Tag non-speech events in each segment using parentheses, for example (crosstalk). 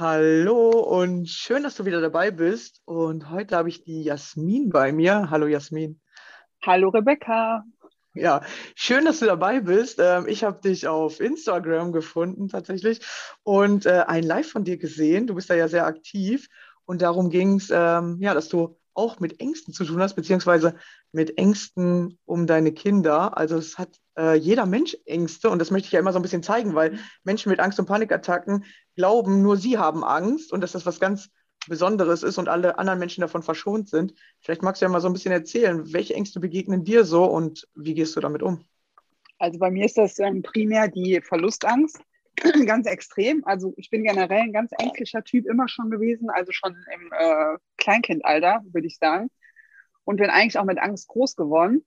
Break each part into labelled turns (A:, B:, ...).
A: Hallo und schön, dass du wieder dabei bist. Und heute habe ich die Jasmin bei mir. Hallo Jasmin.
B: Hallo Rebecca.
A: Ja, schön, dass du dabei bist. Ähm, ich habe dich auf Instagram gefunden tatsächlich und äh, ein Live von dir gesehen. Du bist da ja sehr aktiv und darum ging es, ähm, ja, dass du auch mit Ängsten zu tun hast, beziehungsweise mit Ängsten um deine Kinder. Also es hat äh, jeder Mensch Ängste und das möchte ich ja immer so ein bisschen zeigen, weil Menschen mit Angst- und Panikattacken glauben, nur sie haben Angst und dass das was ganz Besonderes ist und alle anderen Menschen davon verschont sind. Vielleicht magst du ja mal so ein bisschen erzählen, welche Ängste begegnen dir so und wie gehst du damit um?
B: Also bei mir ist das ähm, primär die Verlustangst, (clears throat) ganz extrem. Also ich bin generell ein ganz ängstlicher Typ immer schon gewesen, also schon im äh, Kleinkindalter, würde ich sagen. Und bin eigentlich auch mit Angst groß geworden,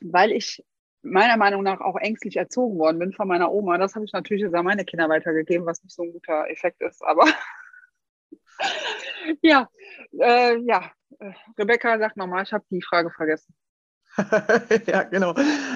B: weil ich meiner Meinung nach auch ängstlich erzogen worden bin von meiner Oma. Das habe ich natürlich jetzt an meine Kinder weitergegeben, was nicht so ein guter Effekt ist, aber (laughs) ja, äh, ja. Rebecca sagt nochmal, ich habe die Frage vergessen. (laughs)
A: ja, genau.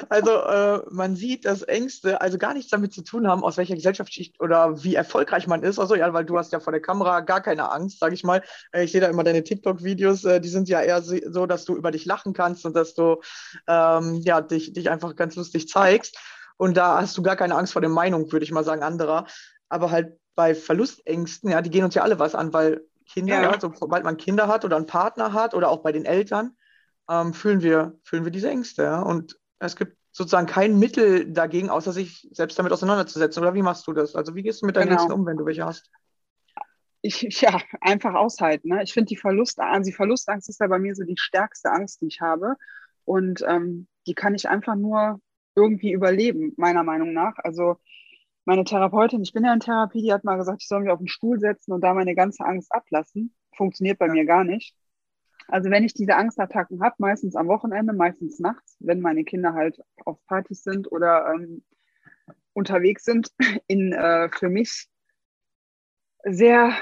A: Also äh, man sieht, dass Ängste also gar nichts damit zu tun haben, aus welcher Gesellschaftsschicht oder wie erfolgreich man ist. Also ja, weil du hast ja vor der Kamera gar keine Angst, sage ich mal. Äh, ich sehe da immer deine TikTok-Videos, äh, die sind ja eher so, dass du über dich lachen kannst und dass du ähm, ja dich, dich einfach ganz lustig zeigst. Und da hast du gar keine Angst vor der Meinung, würde ich mal sagen, anderer. Aber halt bei Verlustängsten, ja, die gehen uns ja alle was an, weil Kinder, ja. Sobald man Kinder hat oder einen Partner hat oder auch bei den Eltern, ähm, fühlen, wir, fühlen wir diese Ängste. Ja? Und es gibt sozusagen kein Mittel dagegen, außer sich selbst damit auseinanderzusetzen. Oder wie machst du das? Also wie gehst du mit deinen genau. Ängsten um, wenn du welche hast?
B: Ich, ja, einfach aushalten. Ne? Ich finde die Verlustangst, also die Verlustangst ist ja bei mir so die stärkste Angst, die ich habe. Und ähm, die kann ich einfach nur irgendwie überleben, meiner Meinung nach. Also meine Therapeutin, ich bin ja in Therapie, die hat mal gesagt, ich soll mich auf den Stuhl setzen und da meine ganze Angst ablassen. Funktioniert bei ja. mir gar nicht. Also wenn ich diese Angstattacken habe, meistens am Wochenende, meistens nachts, wenn meine Kinder halt auf Partys sind oder ähm, unterwegs sind, (laughs) in äh, für mich sehr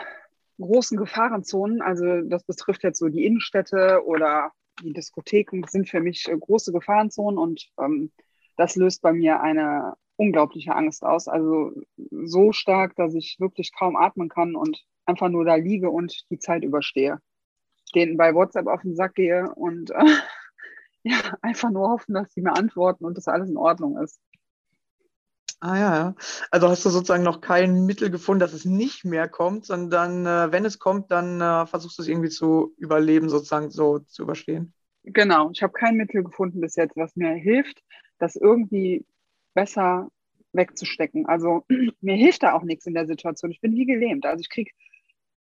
B: großen Gefahrenzonen. Also das betrifft jetzt so die Innenstädte oder die Diskotheken sind für mich äh, große Gefahrenzonen und ähm, das löst bei mir eine unglaubliche Angst aus. Also so stark, dass ich wirklich kaum atmen kann und einfach nur da liege und die Zeit überstehe. Denen bei WhatsApp auf den Sack gehe und äh, (laughs) ja, einfach nur hoffen, dass sie mir antworten und dass alles in Ordnung ist.
A: Ah ja, ja. Also hast du sozusagen noch kein Mittel gefunden, dass es nicht mehr kommt, sondern äh, wenn es kommt, dann äh, versuchst du es irgendwie zu überleben, sozusagen so zu überstehen.
B: Genau, ich habe kein Mittel gefunden bis jetzt, was mir hilft, das irgendwie besser wegzustecken. Also (clears throat) mir hilft da auch nichts in der Situation. Ich bin wie gelähmt. Also ich kriege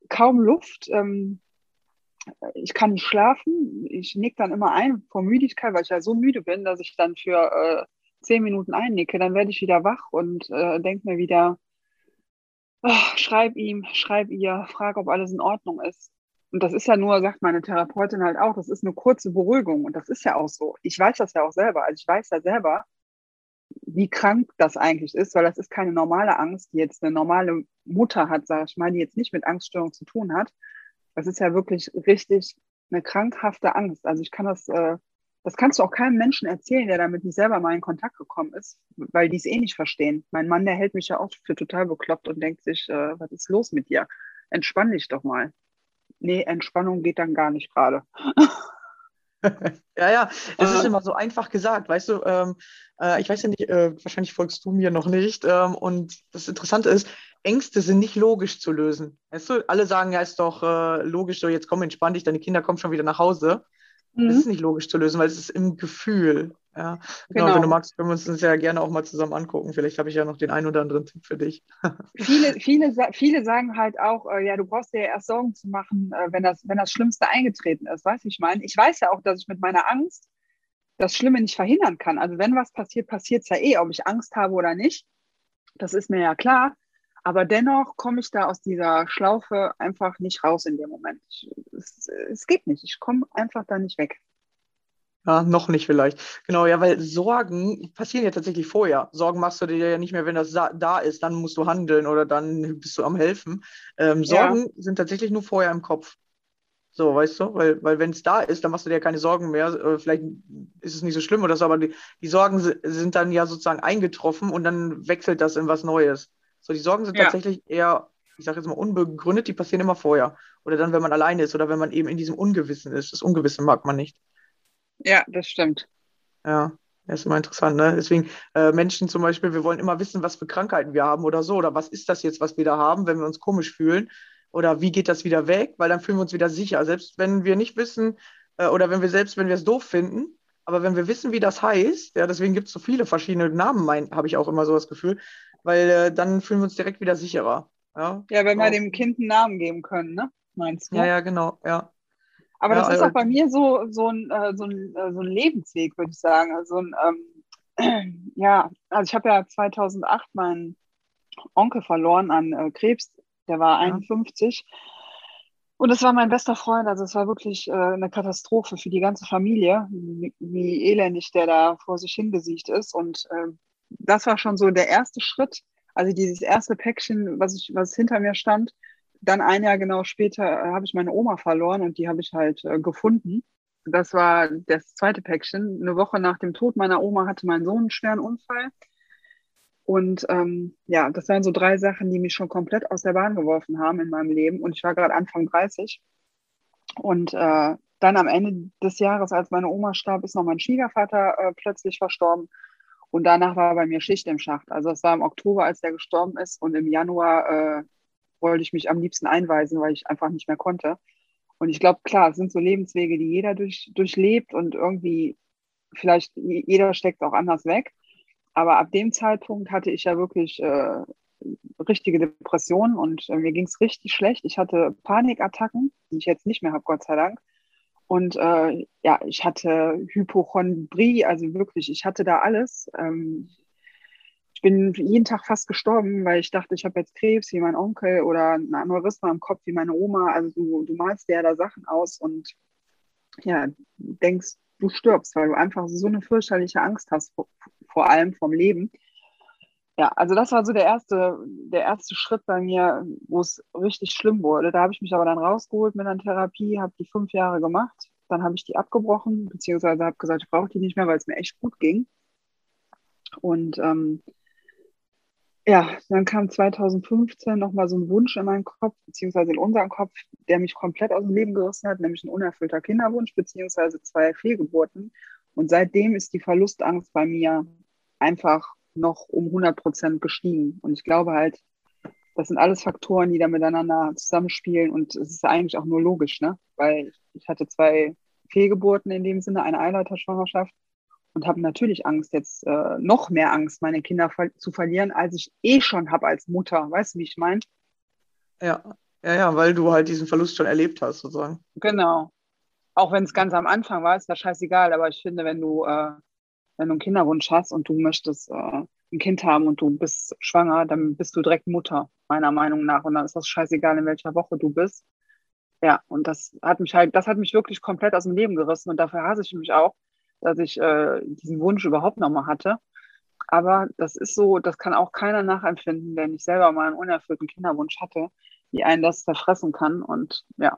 B: kaum Luft. Ähm, ich kann nicht schlafen. Ich nick dann immer ein vor Müdigkeit, weil ich ja so müde bin, dass ich dann für äh, zehn Minuten einnicke, dann werde ich wieder wach und äh, denke mir wieder, oh, schreib ihm, schreib ihr, frag, ob alles in Ordnung ist. Und das ist ja nur, sagt meine Therapeutin halt auch, das ist eine kurze Beruhigung. Und das ist ja auch so. Ich weiß das ja auch selber. Also ich weiß ja selber, wie krank das eigentlich ist, weil das ist keine normale Angst, die jetzt eine normale Mutter hat, sage ich mal, die jetzt nicht mit Angststörung zu tun hat. Das ist ja wirklich richtig eine krankhafte Angst. Also ich kann das äh, das kannst du auch keinem Menschen erzählen, der damit nicht selber mal in Kontakt gekommen ist, weil die es eh nicht verstehen. Mein Mann, der hält mich ja auch für total bekloppt und denkt sich, äh, was ist los mit dir? Entspann dich doch mal. Nee, Entspannung geht dann gar nicht gerade. (laughs) (laughs)
A: ja, ja, es ist immer so einfach gesagt, weißt du, ähm, äh, ich weiß ja nicht, äh, wahrscheinlich folgst du mir noch nicht. Ähm, und das Interessante ist, Ängste sind nicht logisch zu lösen. Weißt du, alle sagen ja, ist doch äh, logisch, so jetzt komm, entspann dich, deine Kinder kommen schon wieder nach Hause. Mhm. Das ist nicht logisch zu lösen, weil es ist im Gefühl. Ja, genau. genau. Wenn du magst, können wir uns das ja gerne auch mal zusammen angucken. Vielleicht habe ich ja noch den einen oder anderen Tipp für dich.
B: viele, (laughs) viele, viele sagen halt auch, äh, ja, du brauchst dir ja erst Sorgen zu machen, äh, wenn, das, wenn das Schlimmste eingetreten ist. Weißt du, ich meine, ich weiß ja auch, dass ich mit meiner Angst das Schlimme nicht verhindern kann. Also wenn was passiert, passiert es ja eh, ob ich Angst habe oder nicht. Das ist mir ja klar. Aber dennoch komme ich da aus dieser Schlaufe einfach nicht raus in dem Moment. Ich, es, es geht nicht. Ich komme einfach da nicht weg.
A: Ja, noch nicht vielleicht. Genau, ja, weil Sorgen passieren ja tatsächlich vorher. Sorgen machst du dir ja nicht mehr, wenn das da ist, dann musst du handeln oder dann bist du am Helfen. Ähm, Sorgen ja. sind tatsächlich nur vorher im Kopf. So, weißt du? Weil, weil wenn es da ist, dann machst du dir keine Sorgen mehr. Äh, vielleicht ist es nicht so schlimm oder so, aber die, die Sorgen sind dann ja sozusagen eingetroffen und dann wechselt das in was Neues. So, die Sorgen sind ja. tatsächlich eher, ich sage jetzt mal, unbegründet, die passieren immer vorher. Oder dann, wenn man alleine ist oder wenn man eben in diesem Ungewissen ist. Das Ungewisse mag man nicht.
B: Ja, das stimmt.
A: Ja, das ist immer interessant. Ne? Deswegen, äh, Menschen zum Beispiel, wir wollen immer wissen, was für Krankheiten wir haben oder so. Oder was ist das jetzt, was wir da haben, wenn wir uns komisch fühlen? Oder wie geht das wieder weg? Weil dann fühlen wir uns wieder sicher. Selbst wenn wir nicht wissen, äh, oder wenn wir selbst, wenn wir es doof finden, aber wenn wir wissen, wie das heißt, ja, deswegen gibt es so viele verschiedene Namen, habe ich auch immer so das Gefühl, weil äh, dann fühlen wir uns direkt wieder sicherer. Ja,
B: ja wenn wir dem Kind einen Namen geben können, ne? Meinst du?
A: Ja, ja, genau, ja.
B: Aber ja, das ist also, auch bei mir so, so, ein, äh, so, ein, äh, so ein Lebensweg, würde ich sagen. Also ein, ähm, (clears throat) ja, also ich habe ja 2008 meinen Onkel verloren an äh, Krebs. Der war ja. 51. Und es war mein bester Freund. Also es war wirklich äh, eine Katastrophe für die ganze Familie, wie, wie, elendig der da vor sich hingesiegt ist. Und äh, das war schon so der erste Schritt, also dieses erste Päckchen, was, ich, was hinter mir stand. Dann ein Jahr genau später äh, habe ich meine Oma verloren und die habe ich halt äh, gefunden. Das war das zweite Päckchen. Eine Woche nach dem Tod meiner Oma hatte mein Sohn einen schweren Unfall. Und ähm, ja, das waren so drei Sachen, die mich schon komplett aus der Bahn geworfen haben in meinem Leben. Und ich war gerade Anfang 30. Und äh, dann am Ende des Jahres, als meine Oma starb, ist noch mein Schwiegervater äh, plötzlich verstorben. Und danach war bei mir Schicht im Schacht. Also es war im Oktober, als der gestorben ist. Und im Januar äh, wollte ich mich am liebsten einweisen, weil ich einfach nicht mehr konnte. Und ich glaube, klar, es sind so Lebenswege, die jeder durch, durchlebt und irgendwie, vielleicht jeder steckt auch anders weg. Aber ab dem Zeitpunkt hatte ich ja wirklich äh, richtige Depressionen und äh, mir ging es richtig schlecht. Ich hatte Panikattacken, die ich jetzt nicht mehr habe, Gott sei Dank. Und äh, ja, ich hatte Hypochondrie, also wirklich, ich hatte da alles. Ähm, ich bin jeden Tag fast gestorben, weil ich dachte, ich habe jetzt Krebs wie mein Onkel oder ein Aneurysma im Kopf wie meine Oma. Also du, du malst dir ja da Sachen aus und ja, denkst, du stirbst, weil du einfach so eine fürchterliche Angst hast, vor, vor allem vom Leben. Ja, also das war so der erste, der erste Schritt bei mir, wo es richtig schlimm wurde. Da habe ich mich aber dann rausgeholt mit einer Therapie, habe die fünf Jahre gemacht. Dann habe ich die abgebrochen, beziehungsweise habe gesagt, ich brauche die nicht mehr, weil es mir echt gut ging. Und ähm, ja, dann kam 2015 nochmal so ein Wunsch in meinen Kopf, beziehungsweise in unseren Kopf, der mich komplett aus dem Leben gerissen hat, nämlich ein unerfüllter Kinderwunsch, beziehungsweise zwei Fehlgeburten. Und seitdem ist die Verlustangst bei mir einfach noch um 100 Prozent gestiegen. Und ich glaube halt, das sind alles Faktoren, die da miteinander zusammenspielen. Und es ist eigentlich auch nur logisch, ne? Weil ich hatte zwei Fehlgeburten in dem Sinne, eine Eileiterschwangerschaft und habe natürlich Angst, jetzt äh, noch mehr Angst, meine Kinder ver zu verlieren, als ich eh schon habe als Mutter. Weißt du, wie ich meine?
A: Ja. ja, ja, weil du halt diesen Verlust schon erlebt hast, sozusagen.
B: Genau. Auch wenn es ganz am Anfang war, ist das scheißegal. Aber ich finde, wenn du, äh, wenn du einen Kinderwunsch hast und du möchtest äh, ein Kind haben und du bist schwanger, dann bist du direkt Mutter, meiner Meinung nach. Und dann ist das scheißegal, in welcher Woche du bist. Ja, und das hat mich halt, das hat mich wirklich komplett aus dem Leben gerissen und dafür hasse ich mich auch, dass ich äh, diesen Wunsch überhaupt nochmal hatte. Aber das ist so, das kann auch keiner nachempfinden, der nicht selber mal einen unerfüllten Kinderwunsch hatte, wie einen das zerfressen kann. Und ja,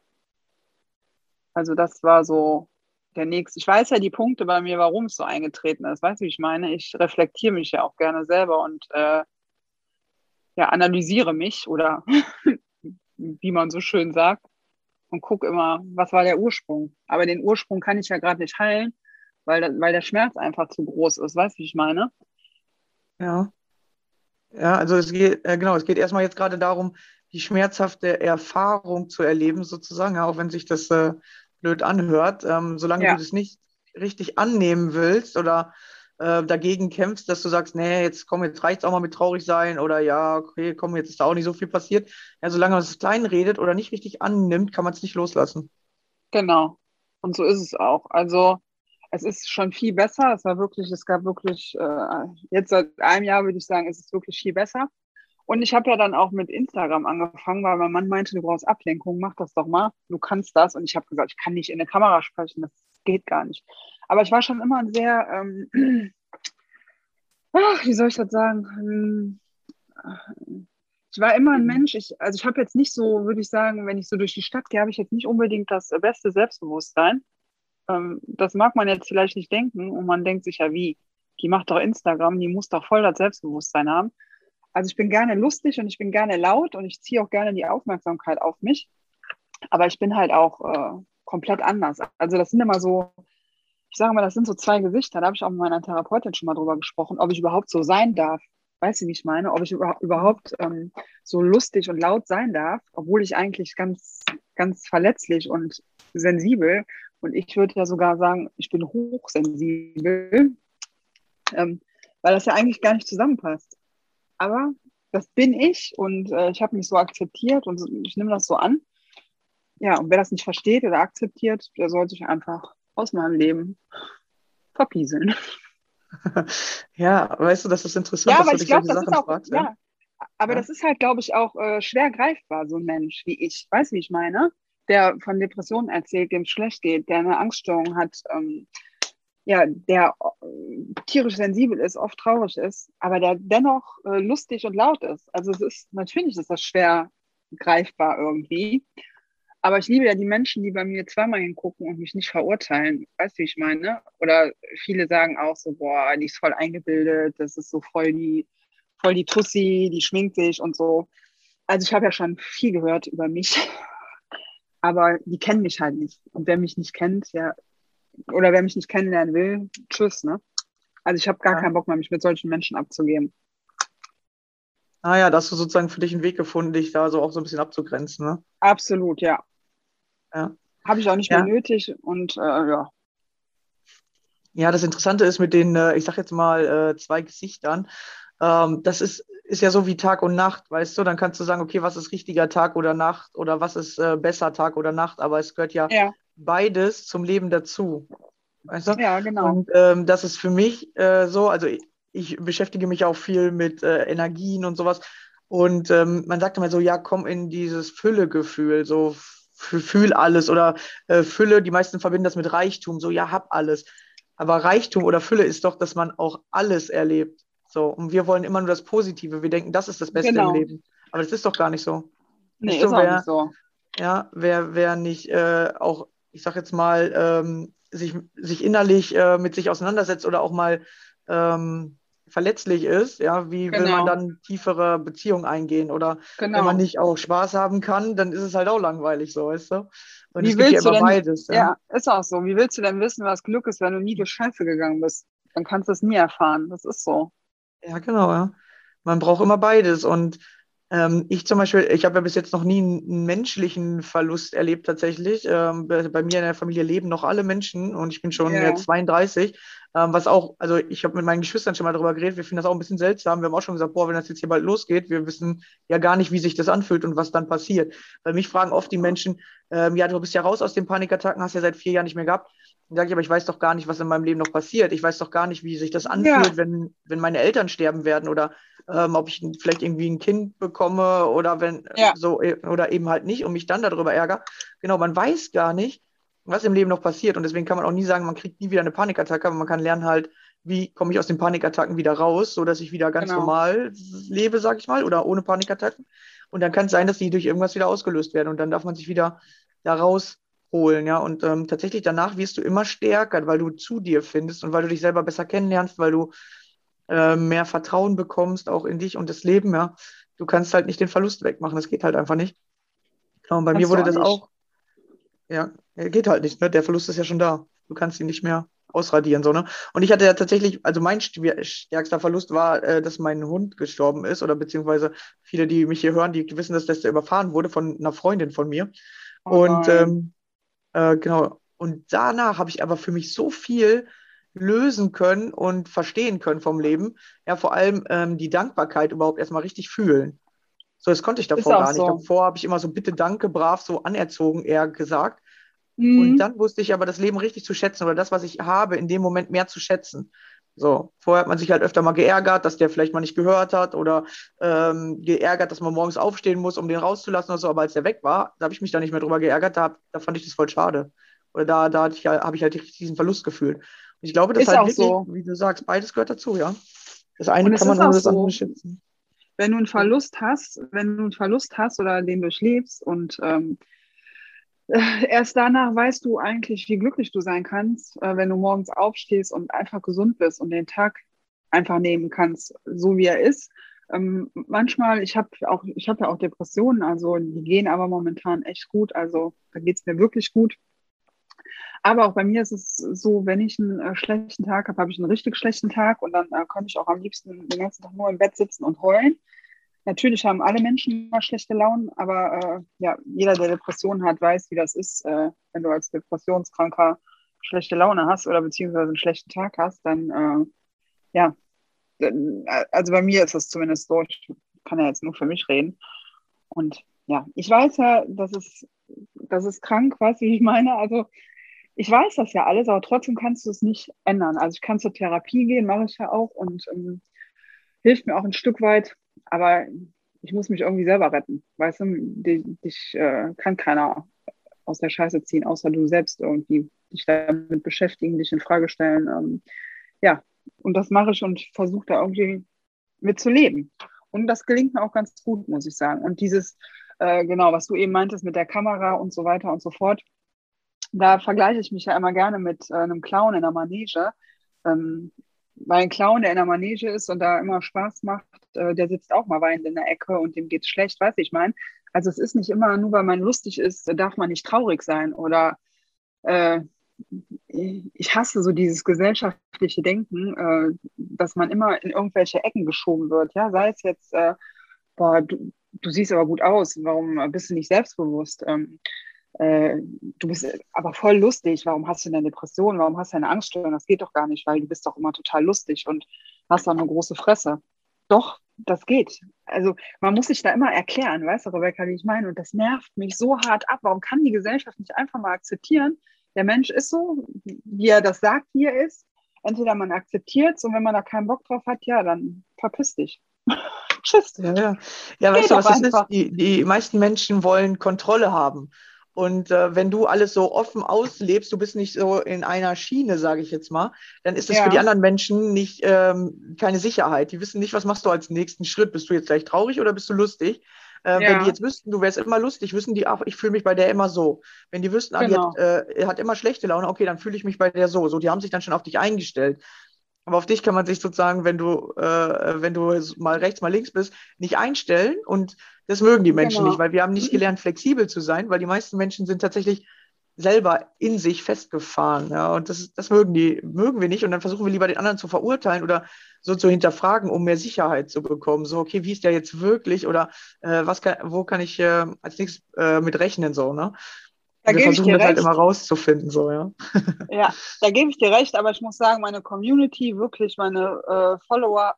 B: also das war so der nächste. Ich weiß ja die Punkte bei mir, warum es so eingetreten ist. Weißt du, wie ich meine? Ich reflektiere mich ja auch gerne selber und äh, ja, analysiere mich oder (laughs) wie man so schön sagt und gucke immer, was war der Ursprung. Aber den Ursprung kann ich ja gerade nicht heilen weil, weil der Schmerz einfach zu groß ist. Weißt du, wie ich meine?
A: Ja. Ja, also es geht, äh, genau, es geht erstmal jetzt gerade darum, die schmerzhafte Erfahrung zu erleben, sozusagen, ja, auch wenn sich das äh, blöd anhört. Ähm, solange ja. du das nicht richtig annehmen willst oder äh, dagegen kämpfst, dass du sagst, nee, jetzt komm, jetzt reicht es auch mal mit traurig sein oder ja, okay, komm, jetzt ist da auch nicht so viel passiert. Ja, solange man es klein redet oder nicht richtig annimmt, kann man es nicht loslassen.
B: Genau. Und so ist es auch. Also es ist schon viel besser. Es war wirklich, es gab wirklich, äh, jetzt seit einem Jahr würde ich sagen, es ist wirklich viel besser. Und ich habe ja dann auch mit Instagram angefangen, weil mein Mann meinte, du brauchst Ablenkung, mach das doch mal, du kannst das. Und ich habe gesagt, ich kann nicht in der Kamera sprechen, das geht gar nicht. Aber ich war schon immer ein sehr, ähm, (clears throat) ach, wie soll ich das sagen? Ich war immer ein Mensch, ich, also ich habe jetzt nicht so, würde ich sagen, wenn ich so durch die Stadt gehe, habe ich jetzt nicht unbedingt das beste Selbstbewusstsein. Ähm, das mag man jetzt vielleicht nicht denken und man denkt sich ja, wie, die macht doch Instagram, die muss doch voll das Selbstbewusstsein haben. Also ich bin gerne lustig und ich bin gerne laut und ich ziehe auch gerne die Aufmerksamkeit auf mich. Aber ich bin halt auch äh, komplett anders. Also das sind immer so, ich sage mal, das sind so zwei Gesichter. Da habe ich auch mit meiner Therapeutin schon mal drüber gesprochen, ob ich überhaupt so sein darf. Weißt du, wie ich meine? Ob ich überhaupt ähm, so lustig und laut sein darf, obwohl ich eigentlich ganz, ganz verletzlich und sensibel und ich würde ja sogar sagen, ich bin hochsensibel, ähm, weil das ja eigentlich gar nicht zusammenpasst. Aber das bin ich und äh, ich habe mich so akzeptiert und ich nehme das so an. Ja, und wer das nicht versteht oder akzeptiert, der soll sich einfach aus meinem Leben verpieseln. (laughs) (laughs)
A: Ja, weißt du, das ist interessant,
B: ja, dass du dich glaub, solche Sachen auch, fragst. Ja. ja. Aber ja. das ist halt, glaube ich, auch äh, schwer greifbar, so ein Mensch wie ich. Weißt du, wie ich meine? Der von Depressionen erzählt, dem es schlecht geht, der eine Angststörung hat, ähm, ja, der äh, tierisch sensibel ist, oft traurig ist, aber der dennoch äh, lustig und laut ist. Also es ist, natürlich ist das schwer greifbar irgendwie. Aber ich liebe ja die Menschen, die bei mir zweimal hingucken und mich nicht verurteilen. Weißt du, wie ich meine? Oder viele sagen auch so, boah, die ist voll eingebildet, das ist so voll die, voll die Tussi, die schminkt sich und so. Also ich habe ja schon viel gehört über mich aber die kennen mich halt nicht. Und wer mich nicht kennt, ja, oder wer mich nicht kennenlernen will, tschüss, ne? Also ich habe gar ja. keinen Bock mehr, mich mit solchen Menschen abzugeben.
A: Ah ja, da hast du sozusagen für dich einen Weg gefunden, dich da so auch so ein bisschen abzugrenzen, ne?
B: Absolut, ja. Ja. Habe ich auch nicht ja. mehr nötig und äh, ja.
A: Ja, das Interessante ist mit den, äh, ich sag jetzt mal, äh, zwei Gesichtern, ähm, das ist, ist ja so wie Tag und Nacht, weißt du? Dann kannst du sagen, okay, was ist richtiger Tag oder Nacht oder was ist äh, besser Tag oder Nacht, aber es gehört ja, ja, beides zum Leben dazu. Weißt du?
B: Ja, genau.
A: Und ähm, das ist für mich äh, so, also ich, ich, beschäftige mich auch viel mit äh, Energien und sowas. Und ähm, man sagt immer so, ja, komm in dieses Füllegefühl, so fühl alles oder äh, Fülle, die meisten verbinden das mit Reichtum, so ja, hab alles. Aber Reichtum oder Fülle ist doch, dass man auch alles erlebt. So, und wir wollen immer nur das Positive. Wir denken, das ist das Beste
B: Genau.
A: im Leben. Aber das ist doch gar nicht so.
B: Nee,
A: Weißt du,
B: ist auch
A: wer-
B: nicht so.
A: Ja, wer, wer nicht äh, auch, ich sag jetzt mal, ähm, sich, sich innerlich äh, mit sich auseinandersetzt oder auch mal ähm, verletzlich ist, ja, wie will man
B: Genau.
A: dann tiefere Beziehungen eingehen? Oder wenn
B: Genau.
A: man nicht auch Spaß haben kann, dann ist es halt auch langweilig so, weißt du? Und
B: Wie
A: es gibt ja
B: willst du
A: immer
B: denn-
A: beides. Ja.
B: Ja, ist auch so. Wie willst du denn wissen, was Glück ist, wenn du nie durch Scheiße gegangen bist? Dann kannst du es nie erfahren. Das ist so.
A: Ja, genau, ja. Man braucht immer beides. Und ähm, ich zum Beispiel, ich habe ja bis jetzt noch nie einen, menschlichen Verlust erlebt tatsächlich. Ähm, bei, bei mir in der Familie leben noch alle Menschen und ich bin schon jetzt 32. Ähm, was auch, also ich habe mit meinen Geschwistern schon mal darüber geredet, wir finden das auch ein bisschen seltsam. Wir haben auch schon gesagt, boah, wenn das jetzt hier bald losgeht, wir wissen ja gar nicht, wie sich das anfühlt und was dann passiert. Weil mich fragen oft die Menschen, ähm, ja, du bist ja raus aus den Panikattacken, hast ja seit vier Jahren nicht mehr gehabt. Dann sage ich, aber ich weiß doch gar nicht, was in meinem Leben noch passiert. Ich weiß doch gar nicht, wie sich das anfühlt, wenn, wenn meine Eltern sterben werden oder ähm, ob ich vielleicht irgendwie ein Kind bekomme oder wenn
B: Ja.
A: so äh, oder eben halt nicht und mich dann darüber ärgere. Genau, man weiß gar nicht, was im Leben noch passiert. Und deswegen kann man auch nie sagen, man kriegt nie wieder eine Panikattacke, aber man kann lernen halt, wie komme ich aus den Panikattacken wieder raus, sodass ich wieder ganz
B: Genau.
A: normal lebe, sag ich mal, oder ohne Panikattacken. Und dann kann es sein, dass die durch irgendwas wieder ausgelöst werden. Und dann darf man sich wieder da rausholen, ja. Und ähm, tatsächlich danach wirst du immer stärker, weil du zu dir findest und weil du dich selber besser kennenlernst, weil du äh, mehr Vertrauen bekommst, auch in dich und das Leben, ja. Du kannst halt nicht den Verlust wegmachen, das geht halt einfach nicht. Genau, und bei
B: Kannst
A: mir wurde
B: auch
A: das
B: nicht.
A: auch, ja, geht halt nicht, ne? Der Verlust ist ja schon da. Du kannst ihn nicht mehr ausradieren, so, ne? Und ich hatte ja tatsächlich, also mein stär- stärkster Verlust war, äh, dass mein Hund gestorben ist, oder beziehungsweise viele, die mich hier hören, die wissen, dass das überfahren wurde von einer Freundin von mir.
B: Oh
A: Und ähm, äh, genau. Und danach habe ich aber für mich so viel lösen können und verstehen können vom Leben. Ja, vor allem ähm, die Dankbarkeit überhaupt erstmal richtig fühlen. So, das konnte ich davor gar nicht.
B: so.
A: Davor habe ich immer so bitte, danke, brav, so anerzogen eher gesagt.
B: Mhm.
A: Und dann wusste ich aber das Leben richtig zu schätzen oder das, was ich habe, in dem Moment mehr zu schätzen. So, vorher hat man sich halt öfter mal geärgert, dass der vielleicht mal nicht gehört hat oder ähm, geärgert, dass man morgens aufstehen muss, um den rauszulassen oder so. Aber als der weg war, da habe ich mich da nicht mehr drüber geärgert, da, da fand ich das voll schade. Oder da, da habe ich halt diesen Verlust gefühlt. Und ich glaube, das
B: Ist
A: halt
B: auch
A: wirklich,
B: so.
A: wie du sagst, beides gehört dazu, ja. Das eine kann man ohne das
B: so.
A: andere schätzen.
B: wenn du einen Verlust hast, wenn du einen Verlust hast oder den durchlebst und ähm, äh, (laughs) erst danach weißt du eigentlich, wie glücklich du sein kannst, äh, wenn du morgens aufstehst und einfach gesund bist und den Tag einfach nehmen kannst, so wie er ist. Ähm, manchmal, ich habe auch, ich habe ja auch Depressionen, also die gehen aber momentan echt gut. Also da geht es mir wirklich gut. Aber auch bei mir ist es so, wenn ich einen äh, schlechten Tag habe, habe ich einen richtig schlechten Tag und dann äh, kann ich auch am liebsten den ganzen Tag nur im Bett sitzen und heulen. Natürlich haben alle Menschen mal schlechte Launen, aber äh, ja, jeder, der Depressionen hat, weiß, wie das ist. Äh, wenn du als Depressionskranker schlechte Laune hast oder beziehungsweise einen schlechten Tag hast, dann äh, ja, äh, also bei mir ist das zumindest so. Ich kann ja jetzt nur für mich reden. Und ja, ich weiß ja, das ist, das ist krank, (laughs) weißt du, wie ich meine? Also ich weiß das ja alles, aber trotzdem kannst du es nicht ändern. Also ich kann zur Therapie gehen, mache ich ja auch und ähm, hilft mir auch ein Stück weit, aber ich muss mich irgendwie selber retten. Weißt du, dich, dich äh, kann keiner aus der Scheiße ziehen, außer du selbst irgendwie dich damit beschäftigen, dich in Frage stellen. Ähm, ja, und das mache ich und versuche da irgendwie mitzuleben. Und das gelingt mir auch ganz gut, muss ich sagen. Und dieses, äh, genau, was du eben meintest mit der Kamera und so weiter und so fort, da vergleiche ich mich ja immer gerne mit äh, einem Clown in der Manege. Ähm, weil ein Clown, der in der Manege ist und da immer Spaß macht, äh, der sitzt auch mal weinend in der Ecke und dem geht's schlecht, weiß ich mein. Also es ist nicht immer, nur weil man lustig ist, darf man nicht traurig sein oder äh, ich hasse so dieses gesellschaftliche Denken, äh, dass man immer in irgendwelche Ecken geschoben wird. Ja, sei es jetzt, äh, boah, du, du siehst aber gut aus, warum bist du nicht selbstbewusst? Ähm, äh, du bist aber voll lustig, warum hast du eine Depression, warum hast du eine Angststörung? Das geht doch gar nicht, weil du bist doch immer total lustig und hast doch eine große Fresse. Doch, das geht. Also man muss sich da immer erklären, weißt du, Rebecca, wie ich meine? Und das nervt mich so hart ab. Warum kann die Gesellschaft nicht einfach mal akzeptieren, der Mensch ist so, wie er das sagt, wie er ist. Entweder man akzeptiert es und wenn man da keinen Bock drauf hat, ja, dann verpiss dich. (laughs) Tschüss.
A: Ja, ja. ja weißt du, was das ist? Die, die meisten Menschen wollen Kontrolle haben. Und äh, wenn du alles so offen auslebst, du bist nicht so in einer Schiene, sage ich jetzt mal, dann ist das ja. für die anderen Menschen nicht ähm, keine Sicherheit. Die wissen nicht, was machst du als nächsten Schritt. Bist du jetzt gleich traurig oder bist du lustig? Äh, ja. Wenn die jetzt wüssten, du wärst immer lustig, wissen die, ach, ich fühle mich bei der immer so. Wenn die wüssten, genau. ah, die hat, genau. äh, hat immer schlechte Laune, okay, dann fühle ich mich bei der so. So, die haben sich dann schon auf dich eingestellt. Aber auf dich kann man sich sozusagen, wenn du, äh, wenn du mal rechts, mal links bist, nicht einstellen. Und das mögen die Menschen genau. nicht, weil wir haben nicht gelernt, flexibel zu sein, weil die meisten Menschen sind tatsächlich selber in sich festgefahren. Ja, und das, das mögen die, mögen wir nicht. Und dann versuchen wir lieber den anderen zu verurteilen oder so zu hinterfragen, um mehr Sicherheit zu bekommen. So, okay, wie ist der jetzt wirklich oder äh, was kann, wo kann ich äh, als nächstes äh, mit rechnen? So, ne? Da wir versuchen das halt recht. halt immer rauszufinden, so, ja. (laughs)
B: Ja, da gebe ich dir recht, aber ich muss sagen, meine Community, wirklich meine äh, Follower,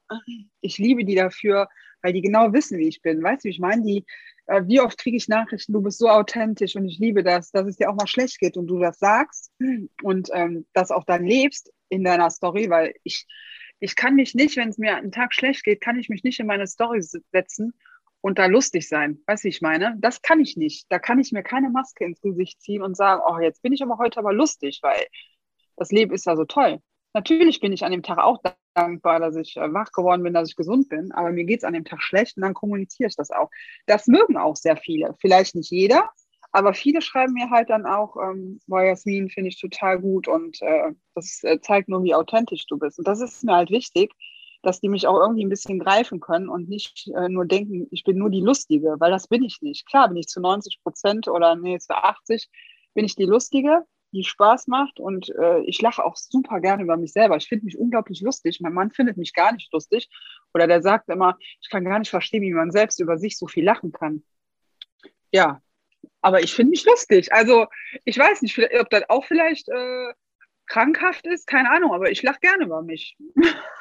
B: ich liebe die dafür, weil die genau wissen, wie ich bin. Weißt du, wie ich meine? Die, äh, wie oft kriege ich Nachrichten, du bist so authentisch und ich liebe das, dass es dir auch mal schlecht geht und du das sagst und ähm, das auch dann lebst in deiner Story, weil ich, ich kann mich nicht, wenn es mir einen Tag schlecht geht, kann ich mich nicht in meine Story setzen und da lustig sein. Weißt du, ich meine? Das kann ich nicht. Da kann ich mir keine Maske ins Gesicht ziehen und sagen, oh, jetzt bin ich aber heute aber lustig, weil das Leben ist ja so toll. Natürlich bin ich an dem Tag auch dankbar, dass ich äh, wach geworden bin, dass ich gesund bin, aber mir geht es an dem Tag schlecht und dann kommuniziere ich das auch. Das mögen auch sehr viele. Vielleicht nicht jeder, aber viele schreiben mir halt dann auch, ähm, boah, Jasmin finde ich total gut und äh, das äh, zeigt nur, wie authentisch du bist. Und das ist mir halt wichtig, dass die mich auch irgendwie ein bisschen greifen können und nicht äh, nur denken, ich bin nur die Lustige, weil das bin ich nicht. Klar bin ich zu 90 Prozent oder nee, zu 80 bin ich die Lustige, die Spaß macht und äh, ich lache auch super gerne über mich selber. Ich finde mich unglaublich lustig. Mein Mann findet mich gar nicht lustig oder der sagt immer, ich kann gar nicht verstehen, wie man selbst über sich so viel lachen kann. Ja, aber ich finde mich lustig. Also ich weiß nicht, ob das auch vielleicht äh, krankhaft ist, keine Ahnung, aber ich lache gerne über mich. (laughs)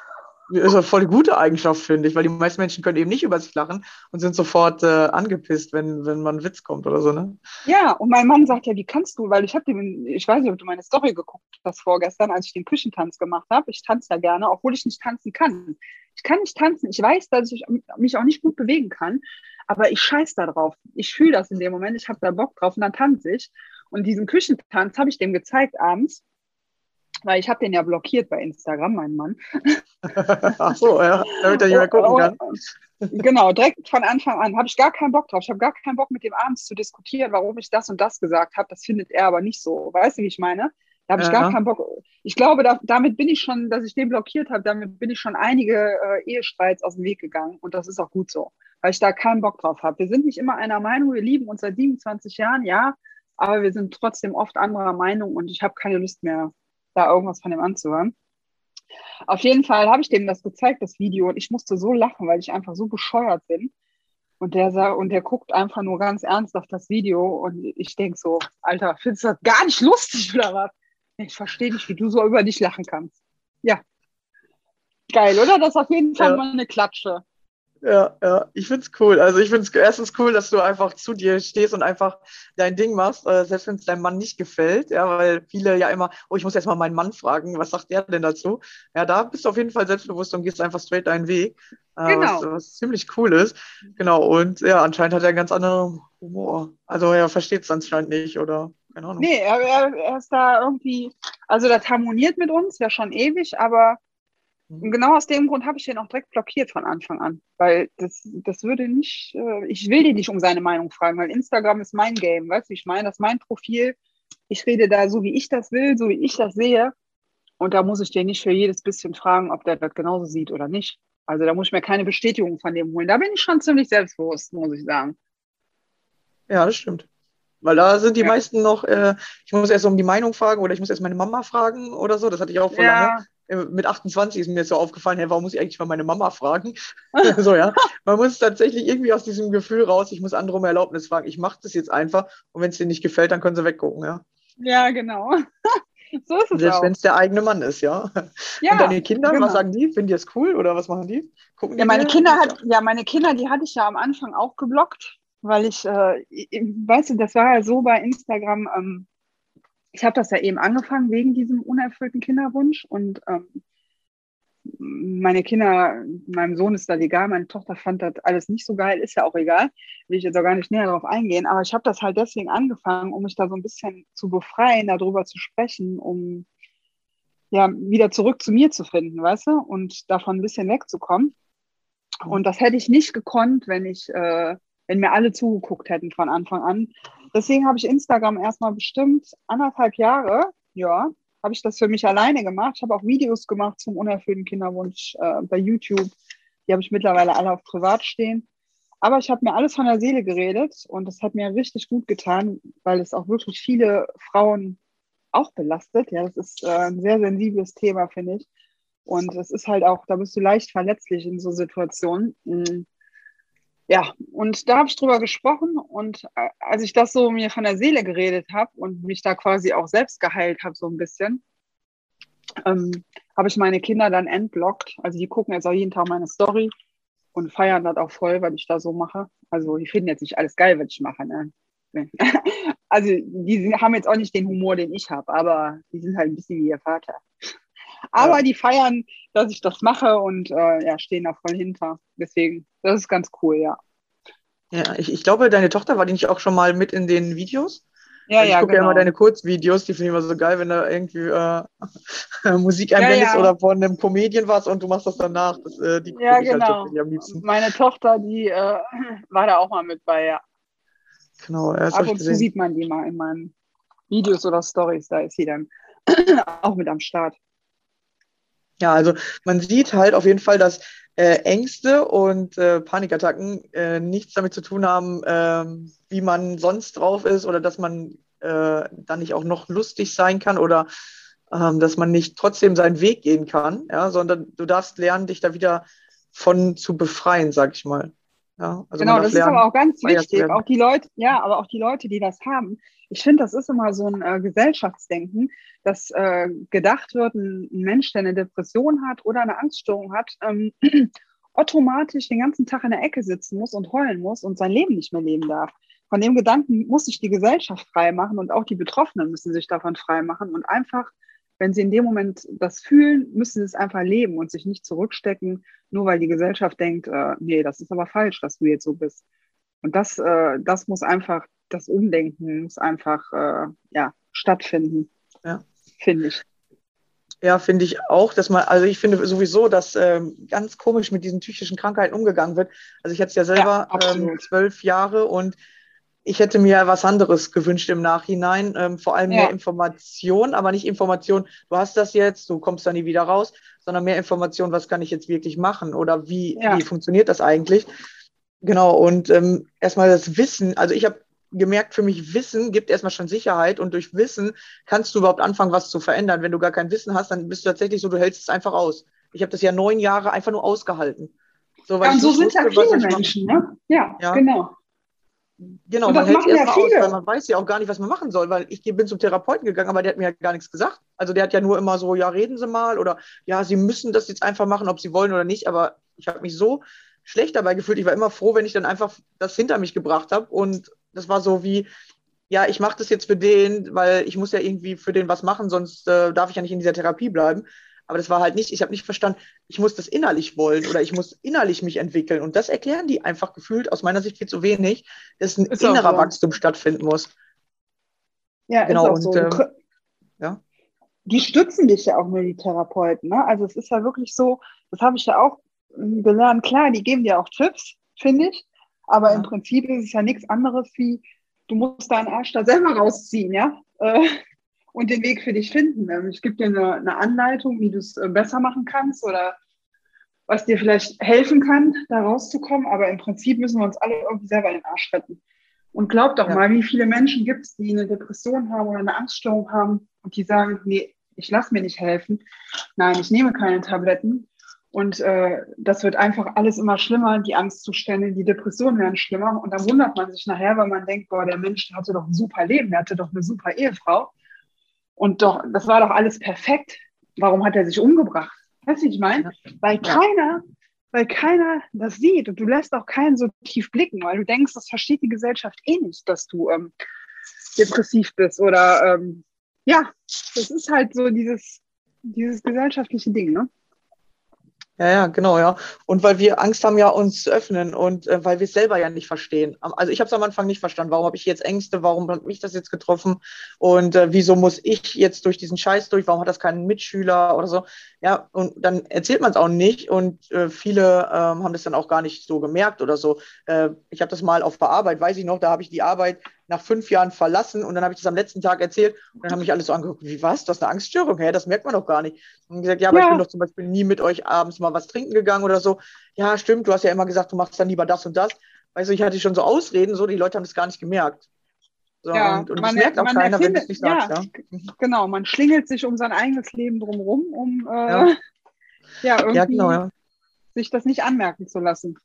A: ist eine voll gute Eigenschaft, finde ich, weil die meisten Menschen können eben nicht über sich lachen und sind sofort äh, angepisst, wenn, wenn man ein Witz kommt oder so, ne?
B: Ja, und mein Mann sagt ja, wie kannst du, weil ich habe dem, ich weiß nicht, ob du meine Story geguckt hast vorgestern, als ich den Küchentanz gemacht habe. Ich tanze ja gerne, obwohl ich nicht tanzen kann. Ich kann nicht tanzen. Ich weiß, dass ich mich auch nicht gut bewegen kann, aber ich scheiß da drauf. Ich fühle das in dem Moment, ich habe da Bock drauf und dann tanze ich. Und diesen Küchentanz habe ich dem gezeigt abends weil ich habe den ja blockiert bei Instagram, mein Mann. (laughs)
A: Ach so, ja, damit er nicht mehr gucken kann.
B: Genau, direkt von Anfang an habe ich gar keinen Bock drauf. Ich habe gar keinen Bock, mit dem abends zu diskutieren, warum ich das und das gesagt habe. Das findet er aber nicht so. Weißt du, wie ich meine? Da habe ich gar keinen Bock. Ich glaube, da, damit bin ich schon, dass ich den blockiert habe, damit bin ich schon einige äh, Ehestreits aus dem Weg gegangen. Und das ist auch gut so, weil ich da keinen Bock drauf habe. Wir sind nicht immer einer Meinung, wir lieben uns seit 27 Jahren, ja, aber wir sind trotzdem oft anderer Meinung und ich habe keine Lust mehr, da irgendwas von dem anzuhören. Auf jeden Fall habe ich dem das gezeigt, das Video, und ich musste so lachen, weil ich einfach so bescheuert bin. Und der sah, und der guckt einfach nur ganz ernst auf das Video und ich denke so, Alter, findest du das gar nicht lustig oder was? Ich verstehe nicht, wie du so über dich lachen kannst. Ja. Geil, oder? Das ist auf jeden Fall ja. mal eine Klatsche.
A: Ja, ja, ich finde es cool. Also ich finde es erstens cool, dass du einfach zu dir stehst und einfach dein Ding machst, äh, selbst wenn es deinem Mann nicht gefällt, ja, weil viele ja immer, oh, ich muss jetzt mal meinen Mann fragen, was sagt der denn dazu? Ja, da bist du auf jeden Fall selbstbewusst und gehst einfach straight deinen Weg. Äh, genau. Was, was, ziemlich cool ist. Genau, und ja, anscheinend hat er einen ganz anderen Humor. Also er versteht es anscheinend nicht, oder?
B: Keine Ahnung. Nee, er, er ist da irgendwie, also das harmoniert mit uns, ja schon ewig, aber und mhm. genau aus dem Grund habe ich den auch direkt blockiert von Anfang an. Weil das, das würde nicht, äh, ich will den nicht um seine Meinung fragen, weil Instagram ist mein Game, weißt du, ich meine, das ist mein Profil. Ich rede da so, wie ich das will, so wie ich das sehe. Und da muss ich den nicht für jedes bisschen fragen, ob der das genauso sieht oder nicht. Also da muss ich mir keine Bestätigung von dem holen. Da bin ich schon ziemlich selbstbewusst, muss ich sagen.
A: Ja, das stimmt. Weil da sind die ja. meisten noch, äh, ich muss erst um die Meinung fragen oder ich muss erst meine Mama fragen oder so. Das hatte ich auch vor ja. lange. Äh, mit 28 ist mir jetzt so aufgefallen, hey, warum muss ich eigentlich mal meine Mama fragen? (laughs) so, ja. Man muss tatsächlich irgendwie aus diesem Gefühl raus, ich muss andere um Erlaubnis fragen. Ich mache das jetzt einfach und wenn es dir nicht gefällt, dann können sie weggucken, ja.
B: Ja, genau. (laughs)
A: so ist es Selbst wenn es der eigene Mann ist, ja. (laughs) ja und deine Kinder, genau. was sagen die? Finden die das cool oder was machen die?
B: Gucken die ja, meine Kinder hat, ja, meine Kinder, die hatte ich ja am Anfang auch geblockt, weil ich, äh, weißt du, das war ja so bei Instagram, ähm, ich habe das ja eben angefangen wegen diesem unerfüllten Kinderwunsch und ähm, meine Kinder, meinem Sohn ist das egal, meine Tochter fand das alles nicht so geil, ist ja auch egal, will ich jetzt auch gar nicht näher darauf eingehen, aber ich habe das halt deswegen angefangen, um mich da so ein bisschen zu befreien, darüber zu sprechen, um ja wieder zurück zu mir zu finden, weißt du, und davon ein bisschen wegzukommen. Und das hätte ich nicht gekonnt, wenn ich, äh, wenn mir alle zugeguckt hätten von Anfang an. Deswegen habe ich Instagram erstmal bestimmt anderthalb Jahre, ja, habe ich das für mich alleine gemacht. Ich habe auch Videos gemacht zum unerfüllten Kinderwunsch äh, bei YouTube. Die habe ich mittlerweile alle auf privat stehen. Aber ich habe mir alles von der Seele geredet und das hat mir richtig gut getan, weil es auch wirklich viele Frauen auch belastet. Ja, das ist äh, ein sehr sensibles Thema, finde ich. Und es ist halt auch, da bist du leicht verletzlich in so Situationen. Mhm. Ja, und da habe ich drüber gesprochen und äh, als ich das so mir von der Seele geredet habe und mich da quasi auch selbst geheilt habe, so ein bisschen, ähm, habe ich meine Kinder dann entblockt. Also die gucken jetzt auch jeden Tag meine Story und feiern das auch voll, was ich da so mache. Also die finden jetzt nicht alles geil, was ich mache. Ne? (laughs) Also die haben jetzt auch nicht den Humor, den ich habe, aber die sind halt ein bisschen wie ihr Vater. Aber ja. die feiern, dass ich das mache und äh, ja, stehen da voll hinter. Deswegen, das ist ganz cool, ja.
A: Ja, ich, ich glaube, deine Tochter war die nicht auch schon mal mit in den Videos?
B: Ja,
A: ich
B: ja,
A: gucke
B: genau.
A: ja immer deine Kurzvideos, die finde ich immer so geil, wenn da irgendwie äh, (laughs) Musik einblendest
B: Ja, ja.
A: oder von einem Comedian was und du machst das danach. Das, äh, die
B: Ja,
A: halt
B: genau.
A: tatsächlich am liebsten.
B: Meine Tochter, die äh, (clears throat) war da auch mal mit bei, ja.
A: Genau, das
B: Ab und zu sieht man die mal in meinen Videos oder Stories, da ist sie dann (clears throat) auch mit am Start.
A: Ja, also man sieht halt auf jeden Fall, dass äh, Ängste und äh, Panikattacken äh, nichts damit zu tun haben, ähm, wie man sonst drauf ist oder dass man äh, dann nicht auch noch lustig sein kann oder ähm, dass man nicht trotzdem seinen Weg gehen kann, ja, sondern du darfst lernen, dich da wieder von zu befreien, sag ich mal. Ja, also
B: genau, das ist
A: lernen,
B: aber auch ganz wichtig. Auch die Leute, ja, aber auch die Leute, die das haben. Ich finde, das ist immer so ein äh, Gesellschaftsdenken, dass äh, gedacht wird, ein, Mensch, der eine Depression hat oder eine Angststörung hat, ähm, (clears throat) automatisch den ganzen Tag in der Ecke sitzen muss und heulen muss und sein Leben nicht mehr leben darf. Von dem Gedanken muss sich die Gesellschaft frei machen und auch die Betroffenen müssen sich davon frei machen und einfach, wenn sie in dem Moment das fühlen, müssen sie es einfach leben und sich nicht zurückstecken, nur weil die Gesellschaft denkt, äh, nee, das ist aber falsch, dass du jetzt so bist. Und das, äh, das muss einfach, das Umdenken muss einfach äh, ja, stattfinden,
A: Ja.
B: finde ich.
A: Ja, finde ich auch, dass man, also ich finde sowieso, dass ähm, ganz komisch mit diesen psychischen Krankheiten umgegangen wird. Also ich hatte es ja selber ähm,
B: absolut.
A: zwölf Jahre und ich hätte mir was anderes gewünscht im Nachhinein, ähm, vor allem
B: Ja.
A: mehr Information, aber nicht Information, du hast das jetzt, du kommst da nie wieder raus, sondern mehr Information, was kann ich jetzt wirklich machen oder wie,
B: Ja.
A: wie funktioniert das eigentlich? Genau, und ähm, erstmal das Wissen, also ich habe gemerkt, für mich Wissen gibt erstmal schon Sicherheit und durch Wissen kannst du überhaupt anfangen, was zu verändern. Wenn du gar kein Wissen hast, dann bist du tatsächlich so, du hältst es einfach aus. Ich habe das ja neun Jahre einfach nur ausgehalten. So,
B: Ja, und so sind ja
A: was
B: viele Menschen, ne? Ja,
A: Ja.
B: genau.
A: Genau,
B: Und
A: man hält es
B: machen ja
A: erstmal aus, weil man weiß ja auch gar nicht, was man machen soll, weil ich bin zum Therapeuten gegangen, aber der hat mir ja gar nichts gesagt. Also der hat ja nur immer so, ja, reden Sie mal oder ja, Sie müssen das jetzt einfach machen, ob Sie wollen oder nicht, aber ich habe mich so schlecht dabei gefühlt. Ich war immer froh, wenn ich dann einfach das hinter mich gebracht habe und das war so wie, ja, ich mache das jetzt für den, weil ich muss ja irgendwie für den was machen, sonst äh, darf ich ja nicht in dieser Therapie bleiben. Aber das war halt nicht, ich habe nicht verstanden, ich muss das innerlich wollen oder ich muss innerlich mich entwickeln. Und das erklären die einfach gefühlt aus meiner Sicht viel zu wenig, dass ein
B: Ist
A: innerer
B: so.
A: Wachstum stattfinden muss.
B: Ja,
A: Genau,
B: ist auch
A: und,
B: so.
A: Ähm, ja.
B: Die stützen dich ja auch nur, die Therapeuten. Ne? Also es ist ja wirklich so, das habe ich ja auch gelernt. Klar, die geben dir auch Tipps, finde ich. Aber
A: Ja.
B: im Prinzip ist es ja nichts anderes wie, du musst deinen Arsch da selber rausziehen, ja. Äh, und den Weg für dich finden. Ich gebe dir eine, eine Anleitung, wie du es äh, besser machen kannst oder was dir vielleicht helfen kann, da rauszukommen. Aber im Prinzip müssen wir uns alle irgendwie selber in den Arsch retten. Und glaub doch
A: Ja.
B: mal, wie viele Menschen gibt es, die eine Depression haben oder eine Angststörung haben und die sagen, nee, ich lasse mir nicht helfen. Nein, ich nehme keine Tabletten. Und äh, das wird einfach alles immer schlimmer, die Angstzustände, die Depressionen werden schlimmer. Und dann wundert man sich nachher, weil man denkt, boah, der Mensch der hatte doch ein super Leben, der hatte doch eine super Ehefrau. Und doch, das war doch alles perfekt. Warum hat er sich umgebracht? Weißt du, ich meine? Weil keiner, weil keiner das sieht und du lässt auch keinen so tief blicken, weil du denkst, das versteht die Gesellschaft eh nicht, dass du ähm, depressiv bist oder ähm, ja, das ist halt so dieses, dieses gesellschaftliche Ding, ne?
A: Ja, ja, genau, ja. Und weil wir Angst haben, ja, uns zu öffnen und äh, weil wir es selber ja nicht verstehen. Also ich habe es am Anfang nicht verstanden. Warum habe ich jetzt Ängste? Warum hat mich das jetzt getroffen? Und äh, wieso muss ich jetzt durch diesen Scheiß durch? Warum hat das keinen Mitschüler oder so? Ja, und dann erzählt man es auch nicht und äh, viele ähm, haben das dann auch gar nicht so gemerkt oder so. Äh, ich habe das mal auf der Arbeit, weiß ich noch, da habe ich die Arbeit nach fünf Jahren verlassen und dann habe ich das am letzten Tag erzählt und dann haben mich alle so angeguckt, wie was, das ist eine Angststörung, hä, das merkt man doch gar nicht. Und gesagt, ja, aber ja. ich bin doch zum Beispiel nie mit euch abends mal was trinken gegangen oder so. Ja, stimmt, du hast ja immer gesagt, du machst dann lieber das und das. Weißt du, ich hatte schon so Ausreden, so, die Leute haben das gar nicht gemerkt.
B: So, ja, und, und man, das merkt auch keiner, erfindet, wenn es nicht sagst. Ja, ja, Genau, man schlingelt sich um sein eigenes Leben drumherum, um äh, ja. ja. irgendwie ja, genau, sich das nicht anmerken zu lassen.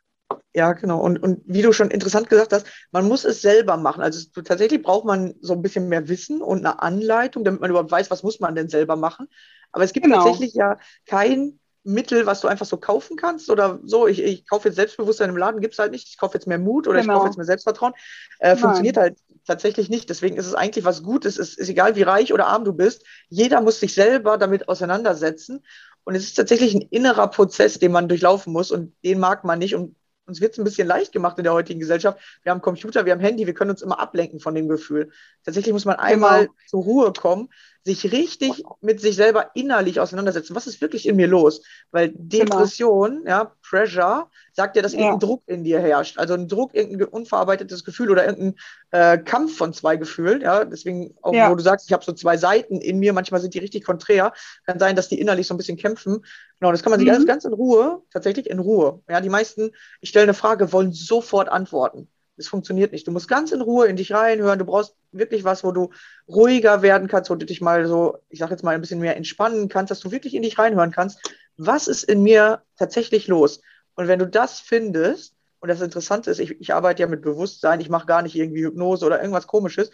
A: Ja, genau. Und, und wie du schon interessant gesagt hast, man muss es selber machen. Also tatsächlich braucht man so ein bisschen mehr Wissen und eine Anleitung, damit man überhaupt weiß, was muss man denn selber machen. Aber es gibt genau. tatsächlich ja kein Mittel, was du einfach so kaufen kannst oder so. Ich, ich kaufe jetzt Selbstbewusstsein im Laden, gibt es halt nicht. Ich kaufe jetzt mehr Mut oder genau. ich kaufe jetzt mehr Selbstvertrauen. Äh, funktioniert halt tatsächlich nicht. Deswegen ist es eigentlich was Gutes. Es ist egal, wie reich oder arm du bist. Jeder muss sich selber damit auseinandersetzen. Und es ist tatsächlich ein innerer Prozess, den man durchlaufen muss und den mag man nicht. Und uns wird es ein bisschen leicht gemacht in der heutigen Gesellschaft. Wir haben Computer, wir haben Handy, wir können uns immer ablenken von dem Gefühl. Tatsächlich muss man einmal genau. zur Ruhe kommen, sich richtig mit sich selber innerlich auseinandersetzen. Was ist wirklich in mir los? Weil genau. Depression, genau. ja, Pressure, sagt ja, dass ja. irgendein Druck in dir herrscht. Also ein Druck, irgendein unverarbeitetes Gefühl oder irgendein äh, Kampf von zwei Gefühlen. Ja, deswegen auch, ja. wo du sagst, ich habe so zwei Seiten in mir, manchmal sind die richtig konträr. Kann sein, dass die innerlich so ein bisschen kämpfen. Genau, das kann man sich mhm. alles ganz in Ruhe, tatsächlich in Ruhe. Ja, die meisten, ich stelle eine Frage, wollen sofort antworten. Es funktioniert nicht. Du musst ganz in Ruhe in dich reinhören. Du brauchst wirklich was, wo du ruhiger werden kannst, wo du dich mal so, ich sage jetzt mal ein bisschen mehr entspannen kannst, dass du wirklich in dich reinhören kannst. Was ist in mir tatsächlich los? Und wenn du das findest, und das Interessante ist, ich, ich arbeite ja mit Bewusstsein, ich mache gar nicht irgendwie Hypnose oder irgendwas Komisches.